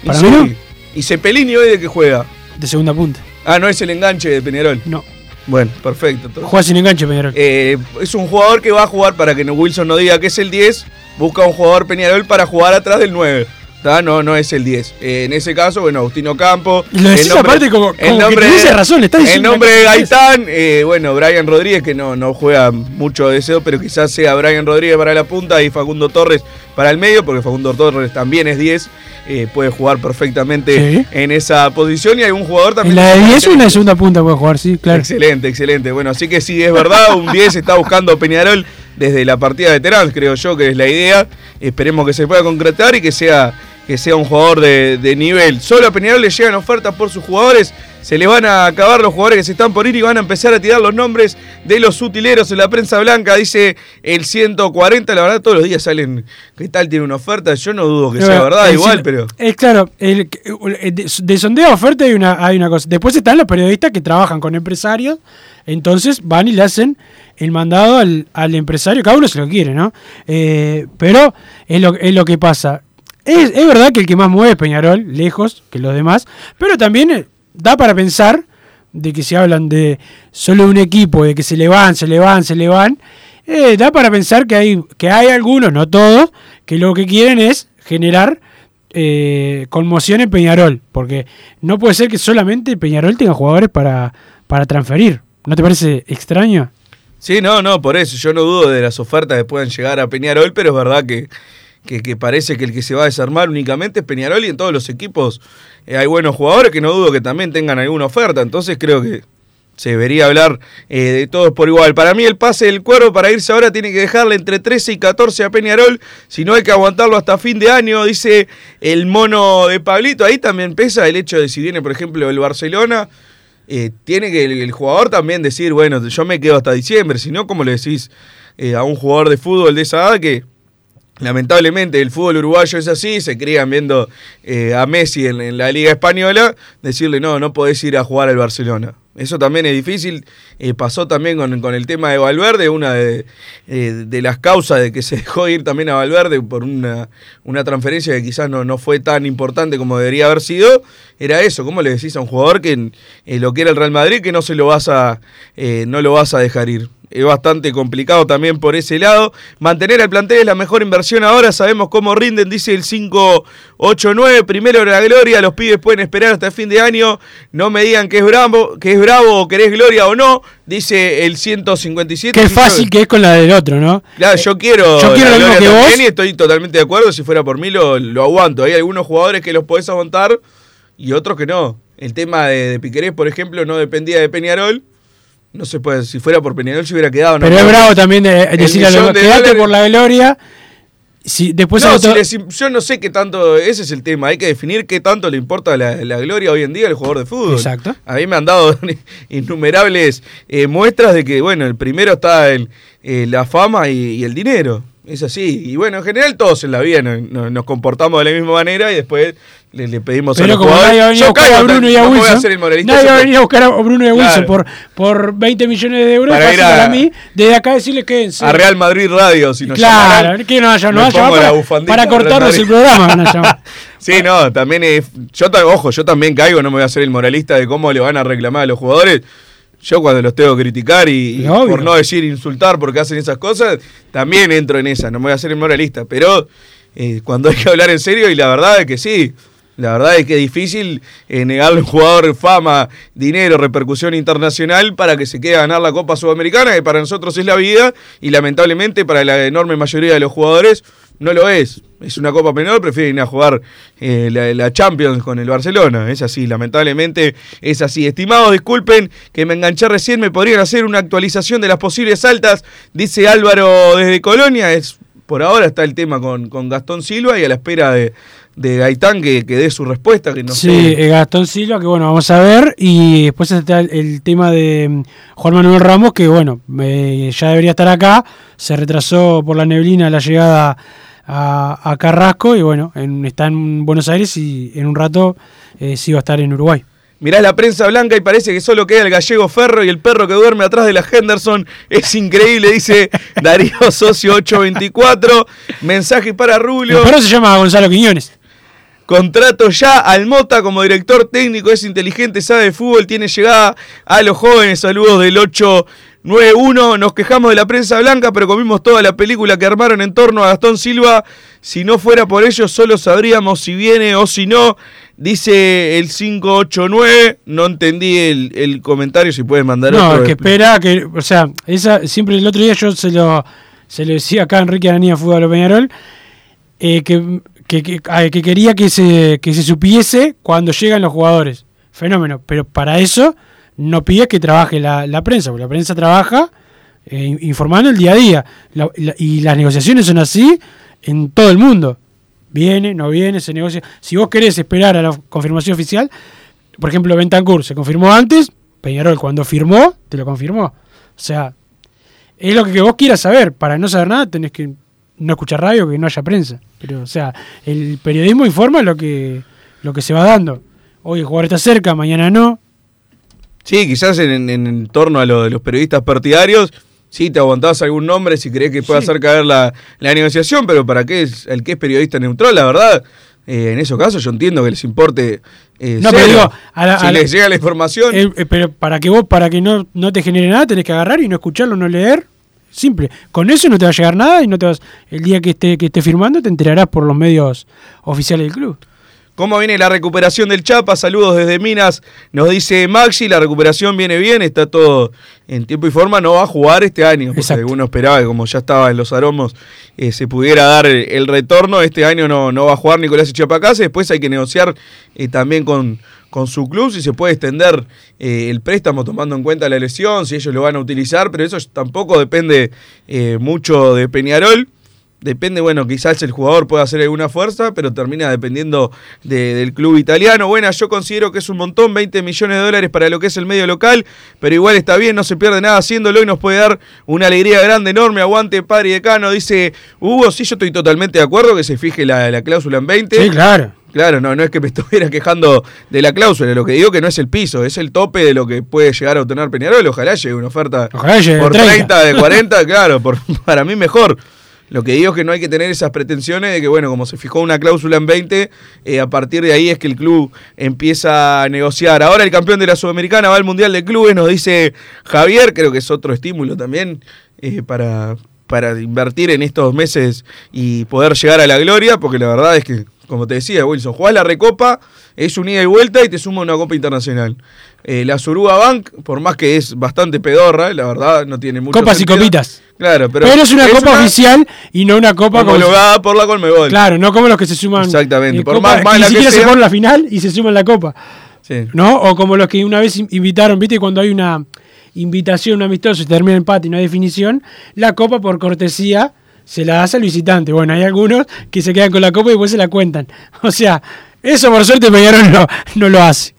S5: Y
S4: Para
S5: sí.
S4: mí no.
S5: ¿Y Cepelini hoy de qué juega?
S4: De segunda punta.
S5: Ah, no es el enganche de Peñarol.
S4: No.
S5: Bueno, perfecto. entonces.
S4: Juega sin enganche, Peñarol.
S5: Eh, es un jugador que va a jugar para que Wilson no diga que es el 10. Busca un jugador Peñarol para jugar atrás del 9. ¿tá? No, no es el 10. Eh, en ese caso, bueno, Agustino Campo.
S4: Y lo decís
S5: el nombre-
S4: aparte como-
S5: el
S4: como que
S5: nombre de-
S4: razón, le estás
S5: El
S4: diciendo
S5: nombre de
S4: que.
S5: Gaitán, eh, bueno, Brian Rodríguez, que no, no juega mucho de eso, pero quizás sea Brian Rodríguez para la punta y Facundo Torres para el medio, porque Facundo Torres también es 10. eh, puede jugar perfectamente
S4: Sí.
S5: en esa posición y hay un jugador también.
S4: En la de 10 o en la segunda punta puede jugar, sí, claro.
S5: Excelente, excelente. Bueno, así que sí, es verdad, un 10 está buscando Peñarol desde la partida de Terán, creo yo que es la idea. Esperemos que se pueda concretar y que sea, que sea un jugador de, de nivel. Solo a Peñarol le llegan ofertas por sus jugadores. Se le van a acabar los jugadores que se están por ir y van a empezar a tirar los nombres de los utileros en la prensa blanca. Dice el 140. La verdad, todos los días salen. ¿Qué tal tiene una oferta? Yo no dudo que sea verdad, igual, pero.
S4: Es claro, el, de, de sondeo de oferta hay una, hay una cosa. Después están los periodistas que trabajan con empresarios, entonces van y le hacen el mandado al, al empresario, cada uno se lo quiere, ¿no? Eh, pero es lo, es lo que pasa. Es, es verdad que el que más mueve es Peñarol, lejos que los demás, pero también eh, da para pensar de que si hablan de solo un equipo, de que se le van, se le van, se le van, eh, da para pensar que hay, que hay algunos, no todos, que lo que quieren es generar eh, conmoción en Peñarol, porque no puede ser que solamente Peñarol tenga jugadores para, para transferir. ¿No te parece extraño?
S5: Sí, no, no, por eso. Yo no dudo de las ofertas que puedan llegar a Peñarol, pero es verdad que, que, que parece que el que se va a desarmar únicamente es Peñarol y en todos los equipos eh, hay buenos jugadores que no dudo que también tengan alguna oferta. Entonces creo que se debería hablar eh, de todos por igual. Para mí el pase del cuervo para irse ahora tiene que dejarle entre 13 y 14 a Peñarol, si no hay que aguantarlo hasta fin de año, dice el mono de Pablito. Ahí también pesa el hecho de si viene, por ejemplo, el Barcelona. eh, tiene que el, jugador también decir, bueno, yo me quedo hasta diciembre, si no, como le decís a un jugador de fútbol de esa edad que lamentablemente el fútbol uruguayo es así, se crían viendo eh, a Messi en, en la Liga Española, decirle, no, no podés ir a jugar al Barcelona. Eso también es difícil. Eh, pasó también con, el tema de Valverde, una de, eh, las causas de que se dejó ir también a Valverde por una, una transferencia que quizás no, no fue tan importante como debería haber sido. Era eso, ¿cómo le decís a un jugador que eh, lo que era el Real Madrid que no se lo vas a, no lo vas a dejar ir? es bastante complicado también por ese lado. Mantener al plantel es la mejor inversión ahora, sabemos cómo rinden, dice el 589. Primero la gloria, los pibes pueden esperar hasta el fin de año. No me digan que es bravo, que es bravo querés gloria o no, dice el 157.
S4: Qué fácil
S5: yo-
S4: que es con la del otro, ¿no?
S5: Claro, yo quiero,
S4: Yo quiero
S5: la
S4: lo mismo que vos.
S5: y estoy totalmente de acuerdo. Si fuera por mí, lo, lo aguanto. Hay algunos jugadores que los podés aguantar y otros que no. El tema de, de Piquerés, por ejemplo, no dependía de Peñarol. No se puede, si fuera por Peñarol se hubiera quedado. ¿no?
S4: Pero es bravo también de,
S5: El
S4: decirle a los
S5: de
S4: quedate
S5: dólares-
S4: por la gloria. Si, después
S5: No,
S4: al otro-
S5: si le- yo no sé qué tanto, ese es el tema, hay que definir qué tanto le importa la, la gloria hoy en día al jugador de fútbol.
S4: Exacto.
S5: A mí me han dado innumerables eh, muestras de que, bueno, el primero está el, eh, la fama y, y el dinero. Es así. Y bueno, en general todos en la vida no- no- nos comportamos de la misma manera y después le, le pedimos a
S4: Pero
S5: los
S4: como
S5: jugadores.
S4: nadie va a venir a
S5: Yo
S4: buscar a Bruno y a
S5: no voy a hacer el
S4: Nadie va a venir a buscar a Bruno y a Wilson
S5: Claro.
S4: por, por 20 millones de euros.
S5: Para ir a-
S4: para mí, desde acá decirles quédense.
S5: A Real Madrid Radio, si nos
S4: Claro, que no, ya no
S5: me
S4: va a llamar
S5: pongo la
S4: para, para cortarnos el programa.
S5: Sí, no, también es. Yo, ojo, yo también caigo, no me voy a hacer el moralista de cómo le van a reclamar a los jugadores. yo cuando los tengo que criticar y, y por no decir insultar porque hacen esas cosas, también entro en esa, no me voy a hacer el moralista, pero eh, cuando hay que hablar en serio y la verdad es que sí, la verdad es que es difícil eh, negarle a un jugador fama, dinero, repercusión internacional para que se quede a ganar la Copa Sudamericana, que para nosotros es la vida, y lamentablemente para la enorme mayoría de los jugadores no lo es. Es una Copa menor, prefieren ir a jugar eh, la, Champions con el Barcelona. Es así, lamentablemente es así. Estimados, disculpen que me enganché recién, me podrían hacer una actualización de las posibles altas, dice Álvaro desde Colonia. Por ahora está el tema con, con Gastón Silva y a la espera de, de Gaitán que, que, dé su respuesta. Que no
S4: sí, sé. Gastón Silva, que bueno, vamos a ver. Y después está el, el tema de mm, Juan Manuel Ramos, que bueno, eh, ya debería estar acá. Se retrasó por la neblina la llegada a, a Carrasco y bueno, en, está en Buenos Aires y en un rato eh, sí va a estar en Uruguay.
S5: Mirá la prensa blanca y parece que solo queda el gallego Ferro y el perro que duerme atrás de la Henderson. Es increíble, dice Darío Socio 824. Mensaje para Rulio.
S4: El perro se llama Gonzalo Quiñones.
S5: Contrato ya al Mota como director técnico, es inteligente, sabe de fútbol, tiene llegada a los jóvenes. Saludos del 891. Nos quejamos de la prensa blanca, pero comimos toda la película que armaron en torno a Gastón Silva. Si no fuera por ellos, solo sabríamos si viene o si no. Dice el 589, no entendí el, el comentario, si pueden mandar
S4: No,
S5: otro.
S4: que espera, que, o sea, esa, siempre el otro día yo se lo, se lo decía acá a Enrique Aranía Fútbol Peñarol, eh, que, que, que, que, quería que se, que se supiese cuando llegan los jugadores. Fenómeno, pero para eso no pides que trabaje la, la prensa, porque la prensa trabaja eh, informando el día a día. Y las negociaciones son así en todo el mundo. Viene, no viene, se negocia. Si vos querés esperar a la confirmación oficial, por ejemplo, Bentancur se confirmó antes, Peñarol cuando firmó, te lo confirmó. O sea, es lo que vos quieras saber. Para no saber nada tenés que no escuchar radio, que no haya prensa. Pero, o sea, el periodismo informa lo que, lo que se va dando. Hoy el jugador está cerca, mañana no.
S5: Sí, quizás en, en, en torno a lo de los periodistas partidarios, sí te aguantás algún nombre si crees que pueda sí. hacer caer la, la, negociación, pero para qué es el que es periodista neutral, la verdad. Eh, en esos casos yo entiendo que les importe eh,
S4: no, pero digo, a
S5: la, si a les la, llega la información.
S4: Eh, pero para que vos para que no, no te genere nada tenés que agarrar y no escucharlo no leer. Simple. Con eso no te va a llegar nada y no te vas el día que esté que esté firmando te enterarás por los medios oficiales del club
S5: ¿Cómo viene la recuperación del Chapa? Saludos desde Minas. Nos dice Maxi, la recuperación viene bien, está todo en tiempo y forma. No va a jugar este año, porque uno esperaba que como ya estaba en los aromos eh, se pudiera dar el, retorno. Este año no, no va a jugar Nicolás Chapacase. Después hay que negociar eh, también con, con su club si se puede extender eh, el préstamo tomando en cuenta la lesión, si ellos lo van a utilizar, pero eso tampoco depende eh, mucho de Peñarol depende, bueno, quizás el jugador pueda hacer alguna fuerza, pero termina dependiendo de, del club italiano. Bueno, yo considero que es un montón, 20 millones de dólares para lo que es el medio local, pero igual está bien, no se pierde nada haciéndolo y nos puede dar una alegría grande, enorme. Aguante, padre y decano, dice Hugo, sí, yo estoy totalmente de acuerdo que se fije la, la cláusula en 20.
S4: Sí, claro.
S5: Claro, no, no es que me estuviera quejando de la cláusula, lo que digo que no es el piso, es el tope de lo que puede llegar a obtener Peñarol. Ojalá llegue una oferta
S4: llegue
S5: por
S4: 30.
S5: 30, de 40, claro, por, para mí mejor. Lo que digo es que no hay que tener esas pretensiones de que, bueno, como se fijó una cláusula en 20, eh, a partir de ahí es que el club empieza a negociar. Ahora el campeón de la Sudamericana va al Mundial de Clubes, nos dice Javier, creo que es otro estímulo también eh, para, para invertir en estos meses y poder llegar a la gloria, porque la verdad es que, como te decía, Wilson, jugás la recopa, es un ida y vuelta y te suma una copa internacional. Eh, la Suruga Bank, por más que es bastante pedorra, la verdad no tiene mucho
S4: Copas
S5: sentido.
S4: y copitas.
S5: Claro, pero,
S4: pero es una
S5: es
S4: copa
S5: una
S4: oficial y no una copa
S5: homologada como... por la Colmebol.
S4: Claro, no como los que se suman.
S5: Exactamente.
S4: Eh,
S5: por
S4: copa,
S5: más mala
S4: ni
S5: que
S4: siquiera
S5: sea.
S4: se ponen la final y se suman la copa.
S5: Sí.
S4: ¿No? O como los que una vez invitaron, ¿viste? Cuando hay una invitación, un amistoso y termina el empate y no hay definición, la copa por cortesía se la das al visitante. Bueno, hay algunos que se quedan con la copa y después se la cuentan. O sea, eso por suerte Peñarol no, no lo hace.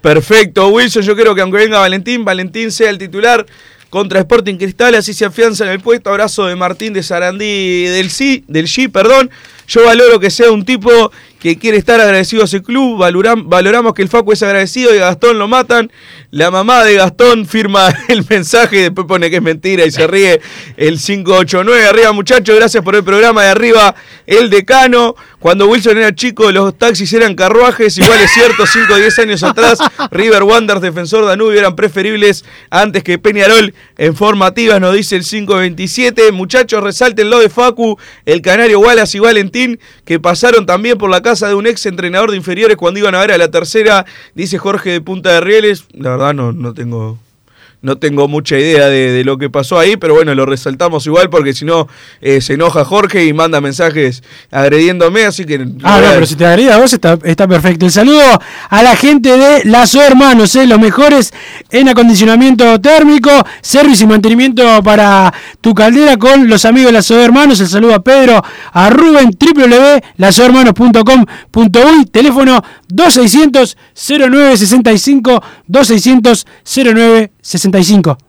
S5: Perfecto, Wilson. Yo creo que aunque venga Valentín, Valentín sea el titular contra Sporting Cristal, así se afianza en el puesto. Abrazo de Martín de Sarandí del sí, del G, perdón. Yo valoro que sea un tipo que quiere estar agradecido a ese club. Valoram- valoramos que el Facu es agradecido y a Gastón lo matan. La mamá de Gastón firma el mensaje y después pone que es mentira y se ríe el 589. Arriba, muchachos, gracias por el programa. De arriba, el decano. Cuando Wilson era chico, los taxis eran carruajes. Igual es cierto, 5 o 10 años atrás, River Wanderers, defensor Danubio, eran preferibles antes que Peñarol en formativas, nos dice el 527. Muchachos, resalten lo de Facu, el canario Wallace y Valentín, que pasaron también por la casa de un ex entrenador de inferiores cuando iban a ver a la tercera, dice Jorge de Punta de Rieles. La verdad no, no tengo no tengo mucha idea de, de lo que pasó ahí, pero bueno, lo resaltamos igual porque si no eh, se enoja Jorge y manda mensajes agrediéndome, así que...
S4: Ah, no, pero si te agrega a vos está, está perfecto. El saludo a la gente de Lazo Hermanos, eh, los mejores en acondicionamiento térmico, servicio y mantenimiento para tu caldera con los amigos de Lazo Hermanos. El saludo a Pedro, a Rubén, www.lazohermanos.com.uy, teléfono 2600 0965 2600 0965.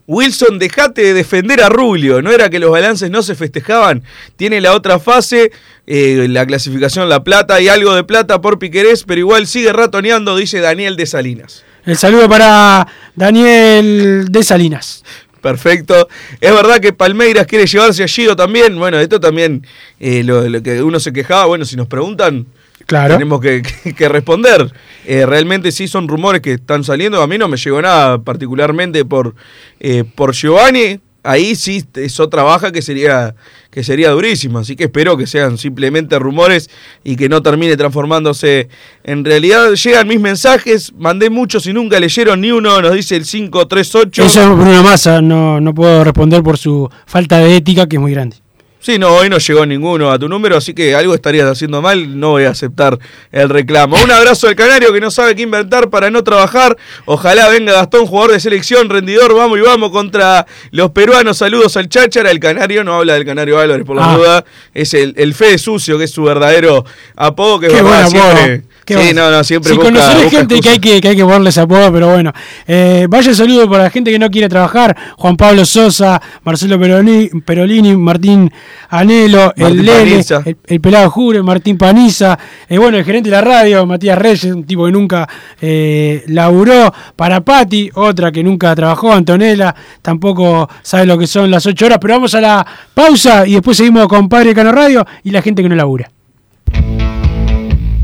S5: Wilson, dejate de defender a Rubio. ¿No era que los balances no se festejaban? Tiene la otra fase, eh, la clasificación La Plata y algo de plata por Piquerés, pero igual sigue ratoneando, dice Daniel de Salinas.
S4: El saludo para Daniel de Salinas.
S5: Perfecto. Es verdad que Palmeiras quiere llevarse a Gido también. Bueno, esto también, eh, lo, lo que uno se quejaba, bueno, si nos preguntan,
S4: Claro.
S5: tenemos que, que- que responder. Eh, realmente sí son rumores que están saliendo. A mí no me llegó nada particularmente por, eh, por Giovanni. Ahí sí es otra baja que sería, que sería durísima. Así que espero que sean simplemente rumores y que no termine transformándose en realidad. Llegan mis mensajes, mandé muchos y nunca leyeron ni uno, nos dice el 538.
S4: Eso es Bruno Massa, no, no puedo responder por su falta de ética, que es muy grande.
S5: Sí, no, hoy no llegó ninguno a tu número, así que algo estarías haciendo mal, no voy a aceptar el reclamo. Un abrazo al canario que no sabe qué inventar para no trabajar. Ojalá venga Gastón, jugador de selección, rendidor, vamos y vamos contra los peruanos. Saludos al Cháchara, el canario, no habla del canario Álvarez por la
S4: Ah.
S5: duda, es el, el Fede Sucio, que es su verdadero apodo, que es
S4: Qué apodo.
S5: siempre. Sí,
S4: bueno.
S5: no, no, siempre
S4: Si
S5: busca-
S4: gente que hay que, que hay que ponerles apodo, pero bueno. Eh, vaya saludo para la gente que no quiere trabajar. Juan Pablo Sosa, Marcelo Peroni- Perolini, Martín Anelo,
S5: Martín
S4: el Lele, el, el Pelado Jure, Martín Paniza, eh, bueno, el gerente de la radio, Matías Reyes, un tipo que nunca eh, laburó. Para Pati, otra que nunca trabajó, Antonella, tampoco sabe lo que son las ocho horas, pero vamos a la pausa y después seguimos con Padre Cano Radio y la gente que no labura.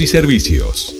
S6: y servicios.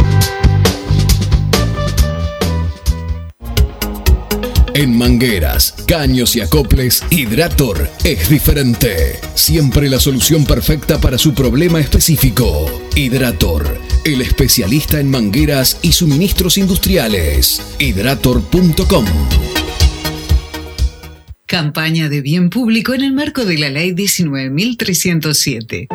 S11: En mangueras, caños y acoples, Hidrator es diferente. Siempre la solución perfecta para su problema específico. Hidrator, el especialista en mangueras y suministros industriales. Hidrator.com.
S7: Campaña de bien público en el marco de la Ley 19.307.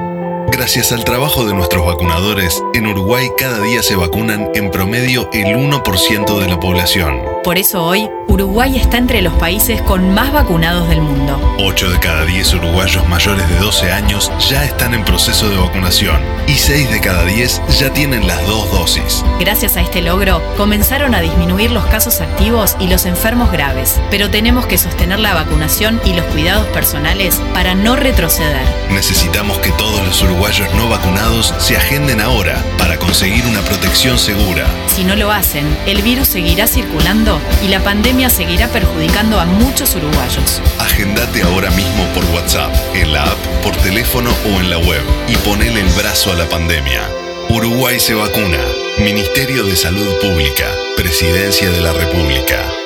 S8: Gracias al trabajo de nuestros vacunadores, en Uruguay cada día se vacunan en promedio el 1% de la población.
S9: Por eso hoy, Uruguay está entre los países con más vacunados del mundo.
S8: 8 de cada 10 uruguayos mayores de 12 años ya están en proceso de vacunación y 6 de cada 10 ya tienen las dos dosis.
S9: Gracias a este logro, comenzaron a disminuir los casos activos y los enfermos graves, pero tenemos que sostener la vacunación y los cuidados personales para no retroceder.
S8: Necesitamos que todos los uruguayos no vacunados se agenden ahora para conseguir una protección segura.
S9: Si no lo hacen, el virus seguirá circulando y la pandemia seguirá perjudicando a muchos uruguayos.
S8: Agendate ahora mismo por WhatsApp, en la app, por teléfono o en la web y ponele el brazo a la pandemia. Uruguay se vacuna. Ministerio de Salud Pública. Presidencia de la República.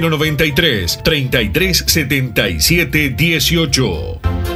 S10: 093 33 77 18.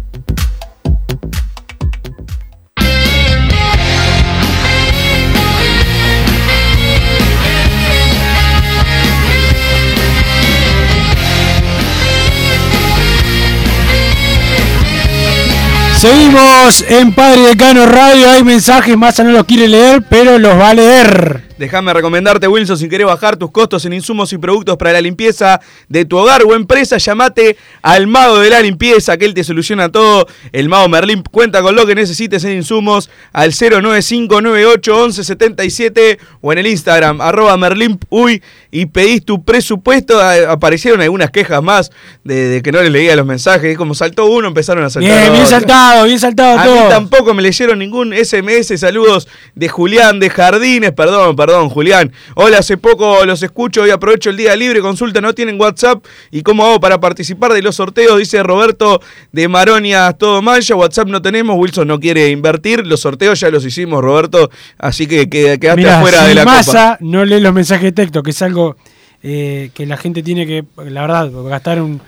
S4: Seguimos en Padre Decano Radio. Hay mensajes, Massa no los quiere leer, pero los va a leer.
S5: Déjame recomendarte, Wilson, si querés bajar tus costos en insumos y productos para la limpieza de tu hogar o empresa, llamate al mago de la limpieza, que él te soluciona todo. El mago Merlín cuenta con lo que necesites en insumos al 095981177 o en el Instagram, arroba merlimpuy y pedís tu presupuesto. A- Aparecieron algunas quejas más de, de que no les leía los mensajes. Como saltó uno, empezaron a saltar.
S4: Bien, bien saltado, bien saltado
S5: A
S4: todo.
S5: mí tampoco me leyeron ningún SMS. Saludos de Julián de Jardines. Perdón, perdón, Julián. Hola, hace poco los escucho y aprovecho el día libre. Consulta, no tienen WhatsApp. ¿Y cómo hago para participar de los sorteos? Dice Roberto de Maronia, todo mancha. WhatsApp no tenemos. Wilson no quiere invertir. Los sorteos ya los hicimos, Roberto. Así que que- quedaste
S4: Mirá,
S5: afuera
S4: si
S5: de la
S4: Massa no lee los mensajes de texto, que es algo eh, que la gente tiene que, la verdad, gastar un,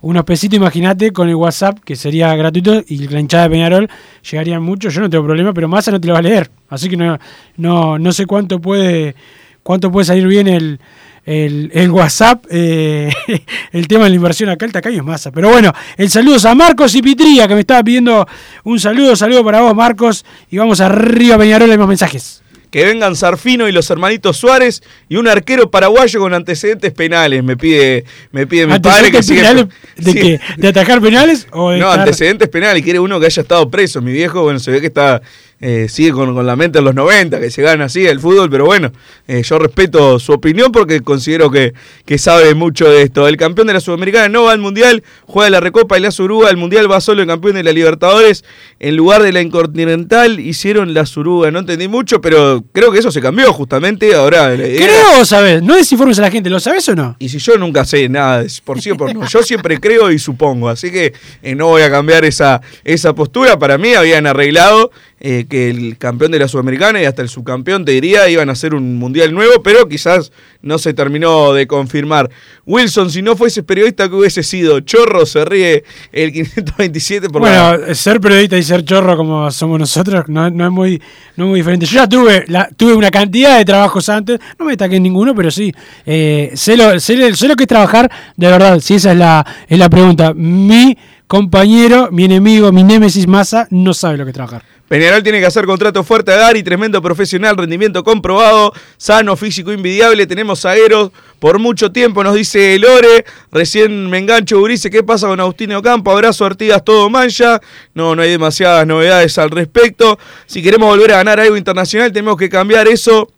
S4: unos pesitos, imagínate, con el WhatsApp, que sería gratuito, y la hinchada de Peñarol llegarían mucho, yo no tengo problema, pero Massa no te lo va a leer. Así que no, no, no sé cuánto puede, cuánto puede salir bien el, el, el WhatsApp, eh, el tema de la inversión acá, el tacaño es Massa. Pero bueno, el saludo a Marcos y Pitría, que me estaba pidiendo un saludo, saludo para vos, Marcos, y vamos arriba Peñarol, hay más mensajes.
S5: Que vengan Sarfino y los hermanitos Suárez y un arquero paraguayo con antecedentes penales. Me pide, me pide mi padre que
S4: ¿Antecedentes
S5: sigue.
S4: penales ¿De
S5: Sí.
S4: qué? ¿De atacar penales o de
S5: No,
S4: estar-
S5: antecedentes penales, quiere uno que haya estado preso. Mi viejo, bueno, se ve que está eh, sigue con, con la mente en los 90, que se gana así el fútbol, pero bueno, eh, yo respeto su opinión porque considero que, que sabe mucho de esto. El campeón de la Sudamericana no va al Mundial, juega la Recopa y la Suruga, el Mundial va solo el campeón de la Libertadores, en lugar de la Intercontinental hicieron la Suruga, no entendí mucho, pero creo que eso se cambió justamente, ahora... la idea-
S4: Creo o sabes, no desinformes a la gente, ¿lo sabes o no?
S5: y si yo nunca sé nada, por sí o por no, yo siempre creo y supongo, así que eh, no voy a cambiar esa, esa postura. Para mí habían arreglado eh, que el campeón de la Sudamericana y hasta el subcampeón, te diría, iban a hacer un mundial nuevo, pero quizás no se terminó de confirmar. Wilson, si no fueses periodista, que hubiese sido? Chorro se ríe el 527 por.
S4: Bueno, ser periodista y ser chorro como somos nosotros no, es muy no es muy diferente. Yo ya tuve tuve una cantidad de trabajos antes, no me destaqué en ninguno, pero sí, eh, sé, lo- sé lo que es trabajar, de verdad, si esa es la, es la pregunta. Mi compañero, mi enemigo, mi némesis masa, no sabe lo que es trabajar.
S5: Peñarol tiene que hacer contrato fuerte a Gary, tremendo profesional, rendimiento comprobado, sano, físico, invidiable. Tenemos zagueros por mucho tiempo, nos dice Lore. Recién me engancho, Urice. ¿Qué pasa con Agustín Ocampo? Abrazo, Artigas, todo mancha. No, no hay demasiadas novedades al respecto. Si queremos volver a ganar algo internacional, tenemos que cambiar eso.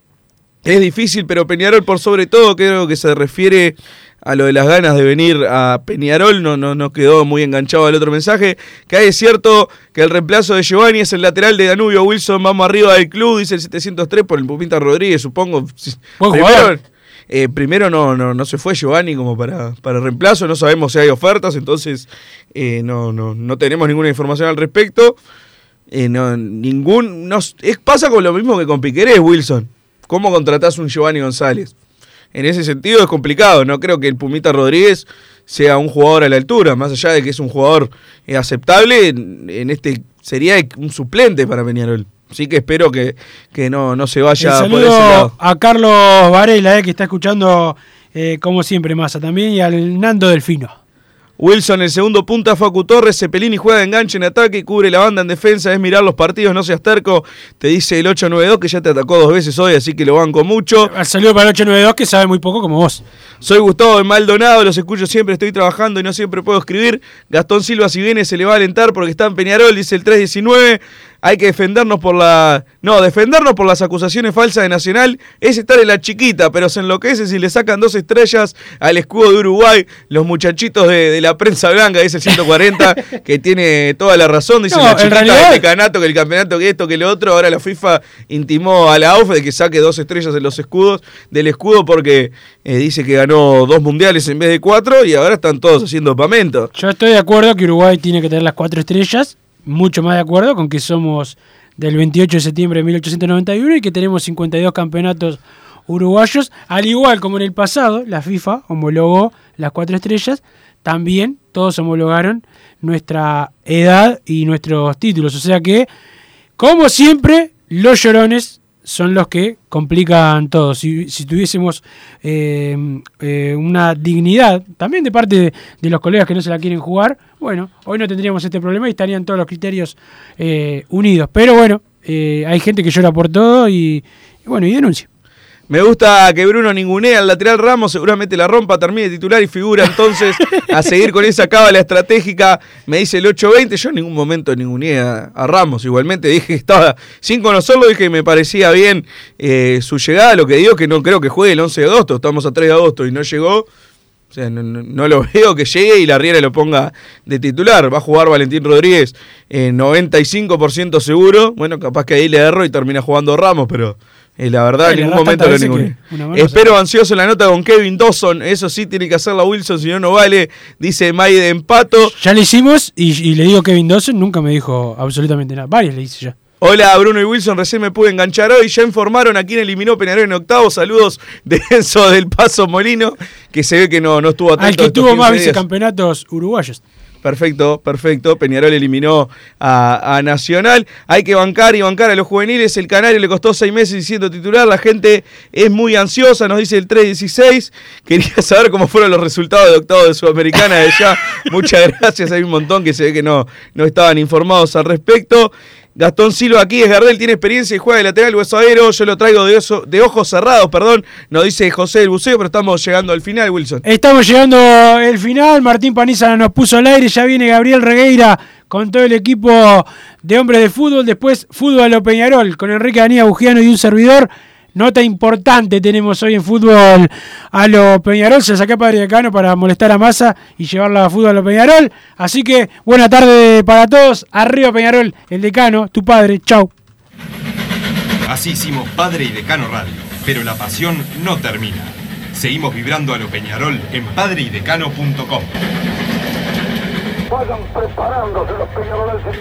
S5: Es difícil, pero Peñarol por sobre todo creo que se refiere a lo de las ganas de venir a Peñarol, no, no, no quedó muy enganchado al otro mensaje, que hay es cierto que el reemplazo de Giovanni es el lateral de Danubio Wilson, vamos arriba del club, dice el 703 por el Pupita Rodríguez, supongo.
S4: Buen
S5: Primero, eh, primero no, no, no se fue Giovanni como para, para reemplazo, no sabemos si hay ofertas, entonces eh, no, no, no tenemos ninguna información al respecto. Eh, no, ningún. No, es, pasa con lo mismo que con Piquerés, Wilson. ¿Cómo contratás un Giovanni González? En ese sentido es complicado. No creo que el Pumita Rodríguez sea un jugador a la altura. Más allá de que es un jugador eh, aceptable, en, en este sería un suplente para Peñarol. Así que espero que, que no, no se vaya por ese lado.
S4: a Carlos Varela, eh, que está escuchando eh, como siempre Massa también, y al Nando Delfino.
S5: Wilson, el segundo punta, Facu Torres, Cepelini juega de enganche en ataque, cubre la banda en defensa, es mirar los partidos, no seas terco, te dice el 892 que ya te atacó dos veces hoy, así que lo banco mucho.
S4: Al saludo para el 892 que sabe muy poco como vos.
S5: Soy Gustavo de Maldonado, los escucho siempre, estoy trabajando y no siempre puedo escribir. Gastón Silva, si viene, se le va a alentar porque está en Peñarol, dice el 319. Hay que defendernos por la. No, defendernos por las acusaciones falsas de Nacional es estar en la chiquita, pero se enloquece si le sacan dos estrellas al escudo de Uruguay. Los muchachitos de, de la prensa blanca, dice el 140, que tiene toda la razón. Dice
S4: No,
S5: la chiquita
S4: realidad-
S5: del campeonato, que el campeonato, que esto, que lo otro. Ahora la FIFA intimó a la AUF de que saque dos estrellas en los escudos del escudo porque eh, dice que ganó dos mundiales en vez de cuatro y ahora están todos haciendo pamento.
S4: Yo estoy de acuerdo que Uruguay tiene que tener las cuatro estrellas, mucho más de acuerdo con que somos del 28 de septiembre de 1891 y que tenemos 52 campeonatos uruguayos, al igual como en el pasado la FIFA homologó las cuatro estrellas, también todos homologaron nuestra edad y nuestros títulos, o sea que como siempre los llorones son los que complican todo. Si, si tuviésemos eh, eh, una dignidad, también de parte de, los colegas que no se la quieren jugar, bueno, hoy no tendríamos este problema y estarían todos los criterios eh, unidos. Pero bueno, eh, hay gente que llora por todo y bueno, y denuncia.
S5: Me gusta que Bruno ningunea al lateral Ramos, seguramente la rompa, termine titular y figura entonces a seguir con esa cábala estratégica. Me dice el 8-20, yo en ningún momento ninguneé a, Ramos. Igualmente dije que estaba, sin conocerlo, dije que me parecía bien eh, su llegada. Lo que digo que no creo que juegue el 11 de agosto, estamos a 3 de agosto y no llegó. O sea, no lo veo que llegue y la Riera lo ponga de titular. Va a jugar Valentín Rodríguez eh, 95% seguro. Bueno, capaz que ahí le erro y termina jugando Ramos, pero eh, la verdad
S4: Ay,
S5: en ningún momento lo
S4: mano
S5: Espero ansioso la nota con Kevin Dawson. Eso sí tiene que hacerla Wilson, si no, no vale. Dice May de empato.
S4: Ya le hicimos y, y le digo Kevin Dawson, nunca me dijo absolutamente nada. Varios le hice ya.
S5: Hola Bruno y Wilson, recién me pude enganchar hoy. Ya informaron a quién eliminó Peñarol en octavo. Saludos de Enzo del Paso Molino, que se ve que no, no estuvo atento.
S4: Al que tuvo más
S5: 15 días.
S4: vicecampeonatos uruguayos.
S5: Perfecto, perfecto. Peñarol eliminó a, a Nacional. Hay que bancar y bancar a los juveniles. El Canario le costó seis meses siendo titular. La gente es muy ansiosa, nos dice el 316. Quería saber cómo fueron los resultados de octavo de Sudamericana de allá. Muchas gracias. Hay un montón que se ve que no, no estaban informados al respecto. Gastón Silva aquí es Gardel, tiene experiencia y juega de lateral huesadero. Yo lo traigo de, de ojos cerrados, perdón. Nos dice José del Buceo, pero estamos llegando al final, Wilson.
S4: Estamos llegando al final. Martín Paniza nos puso al aire. Ya viene Gabriel Regueira con todo el equipo de hombres de fútbol. Después, fútbol a lo Peñarol con Enrique Danía Bugiano y un servidor. Nota importante tenemos hoy en fútbol a lo Peñarol. Se saca Padre Decano para molestar a Massa y llevarla a fútbol a lo Peñarol. Así que buena tarde para todos. Arriba Peñarol, el decano, tu padre. Chau.
S12: Así hicimos Padre y Decano Radio, pero la pasión no termina. Seguimos vibrando a lo Peñarol en padreidecano.com.
S1: Vayan preparándose los peñaroles.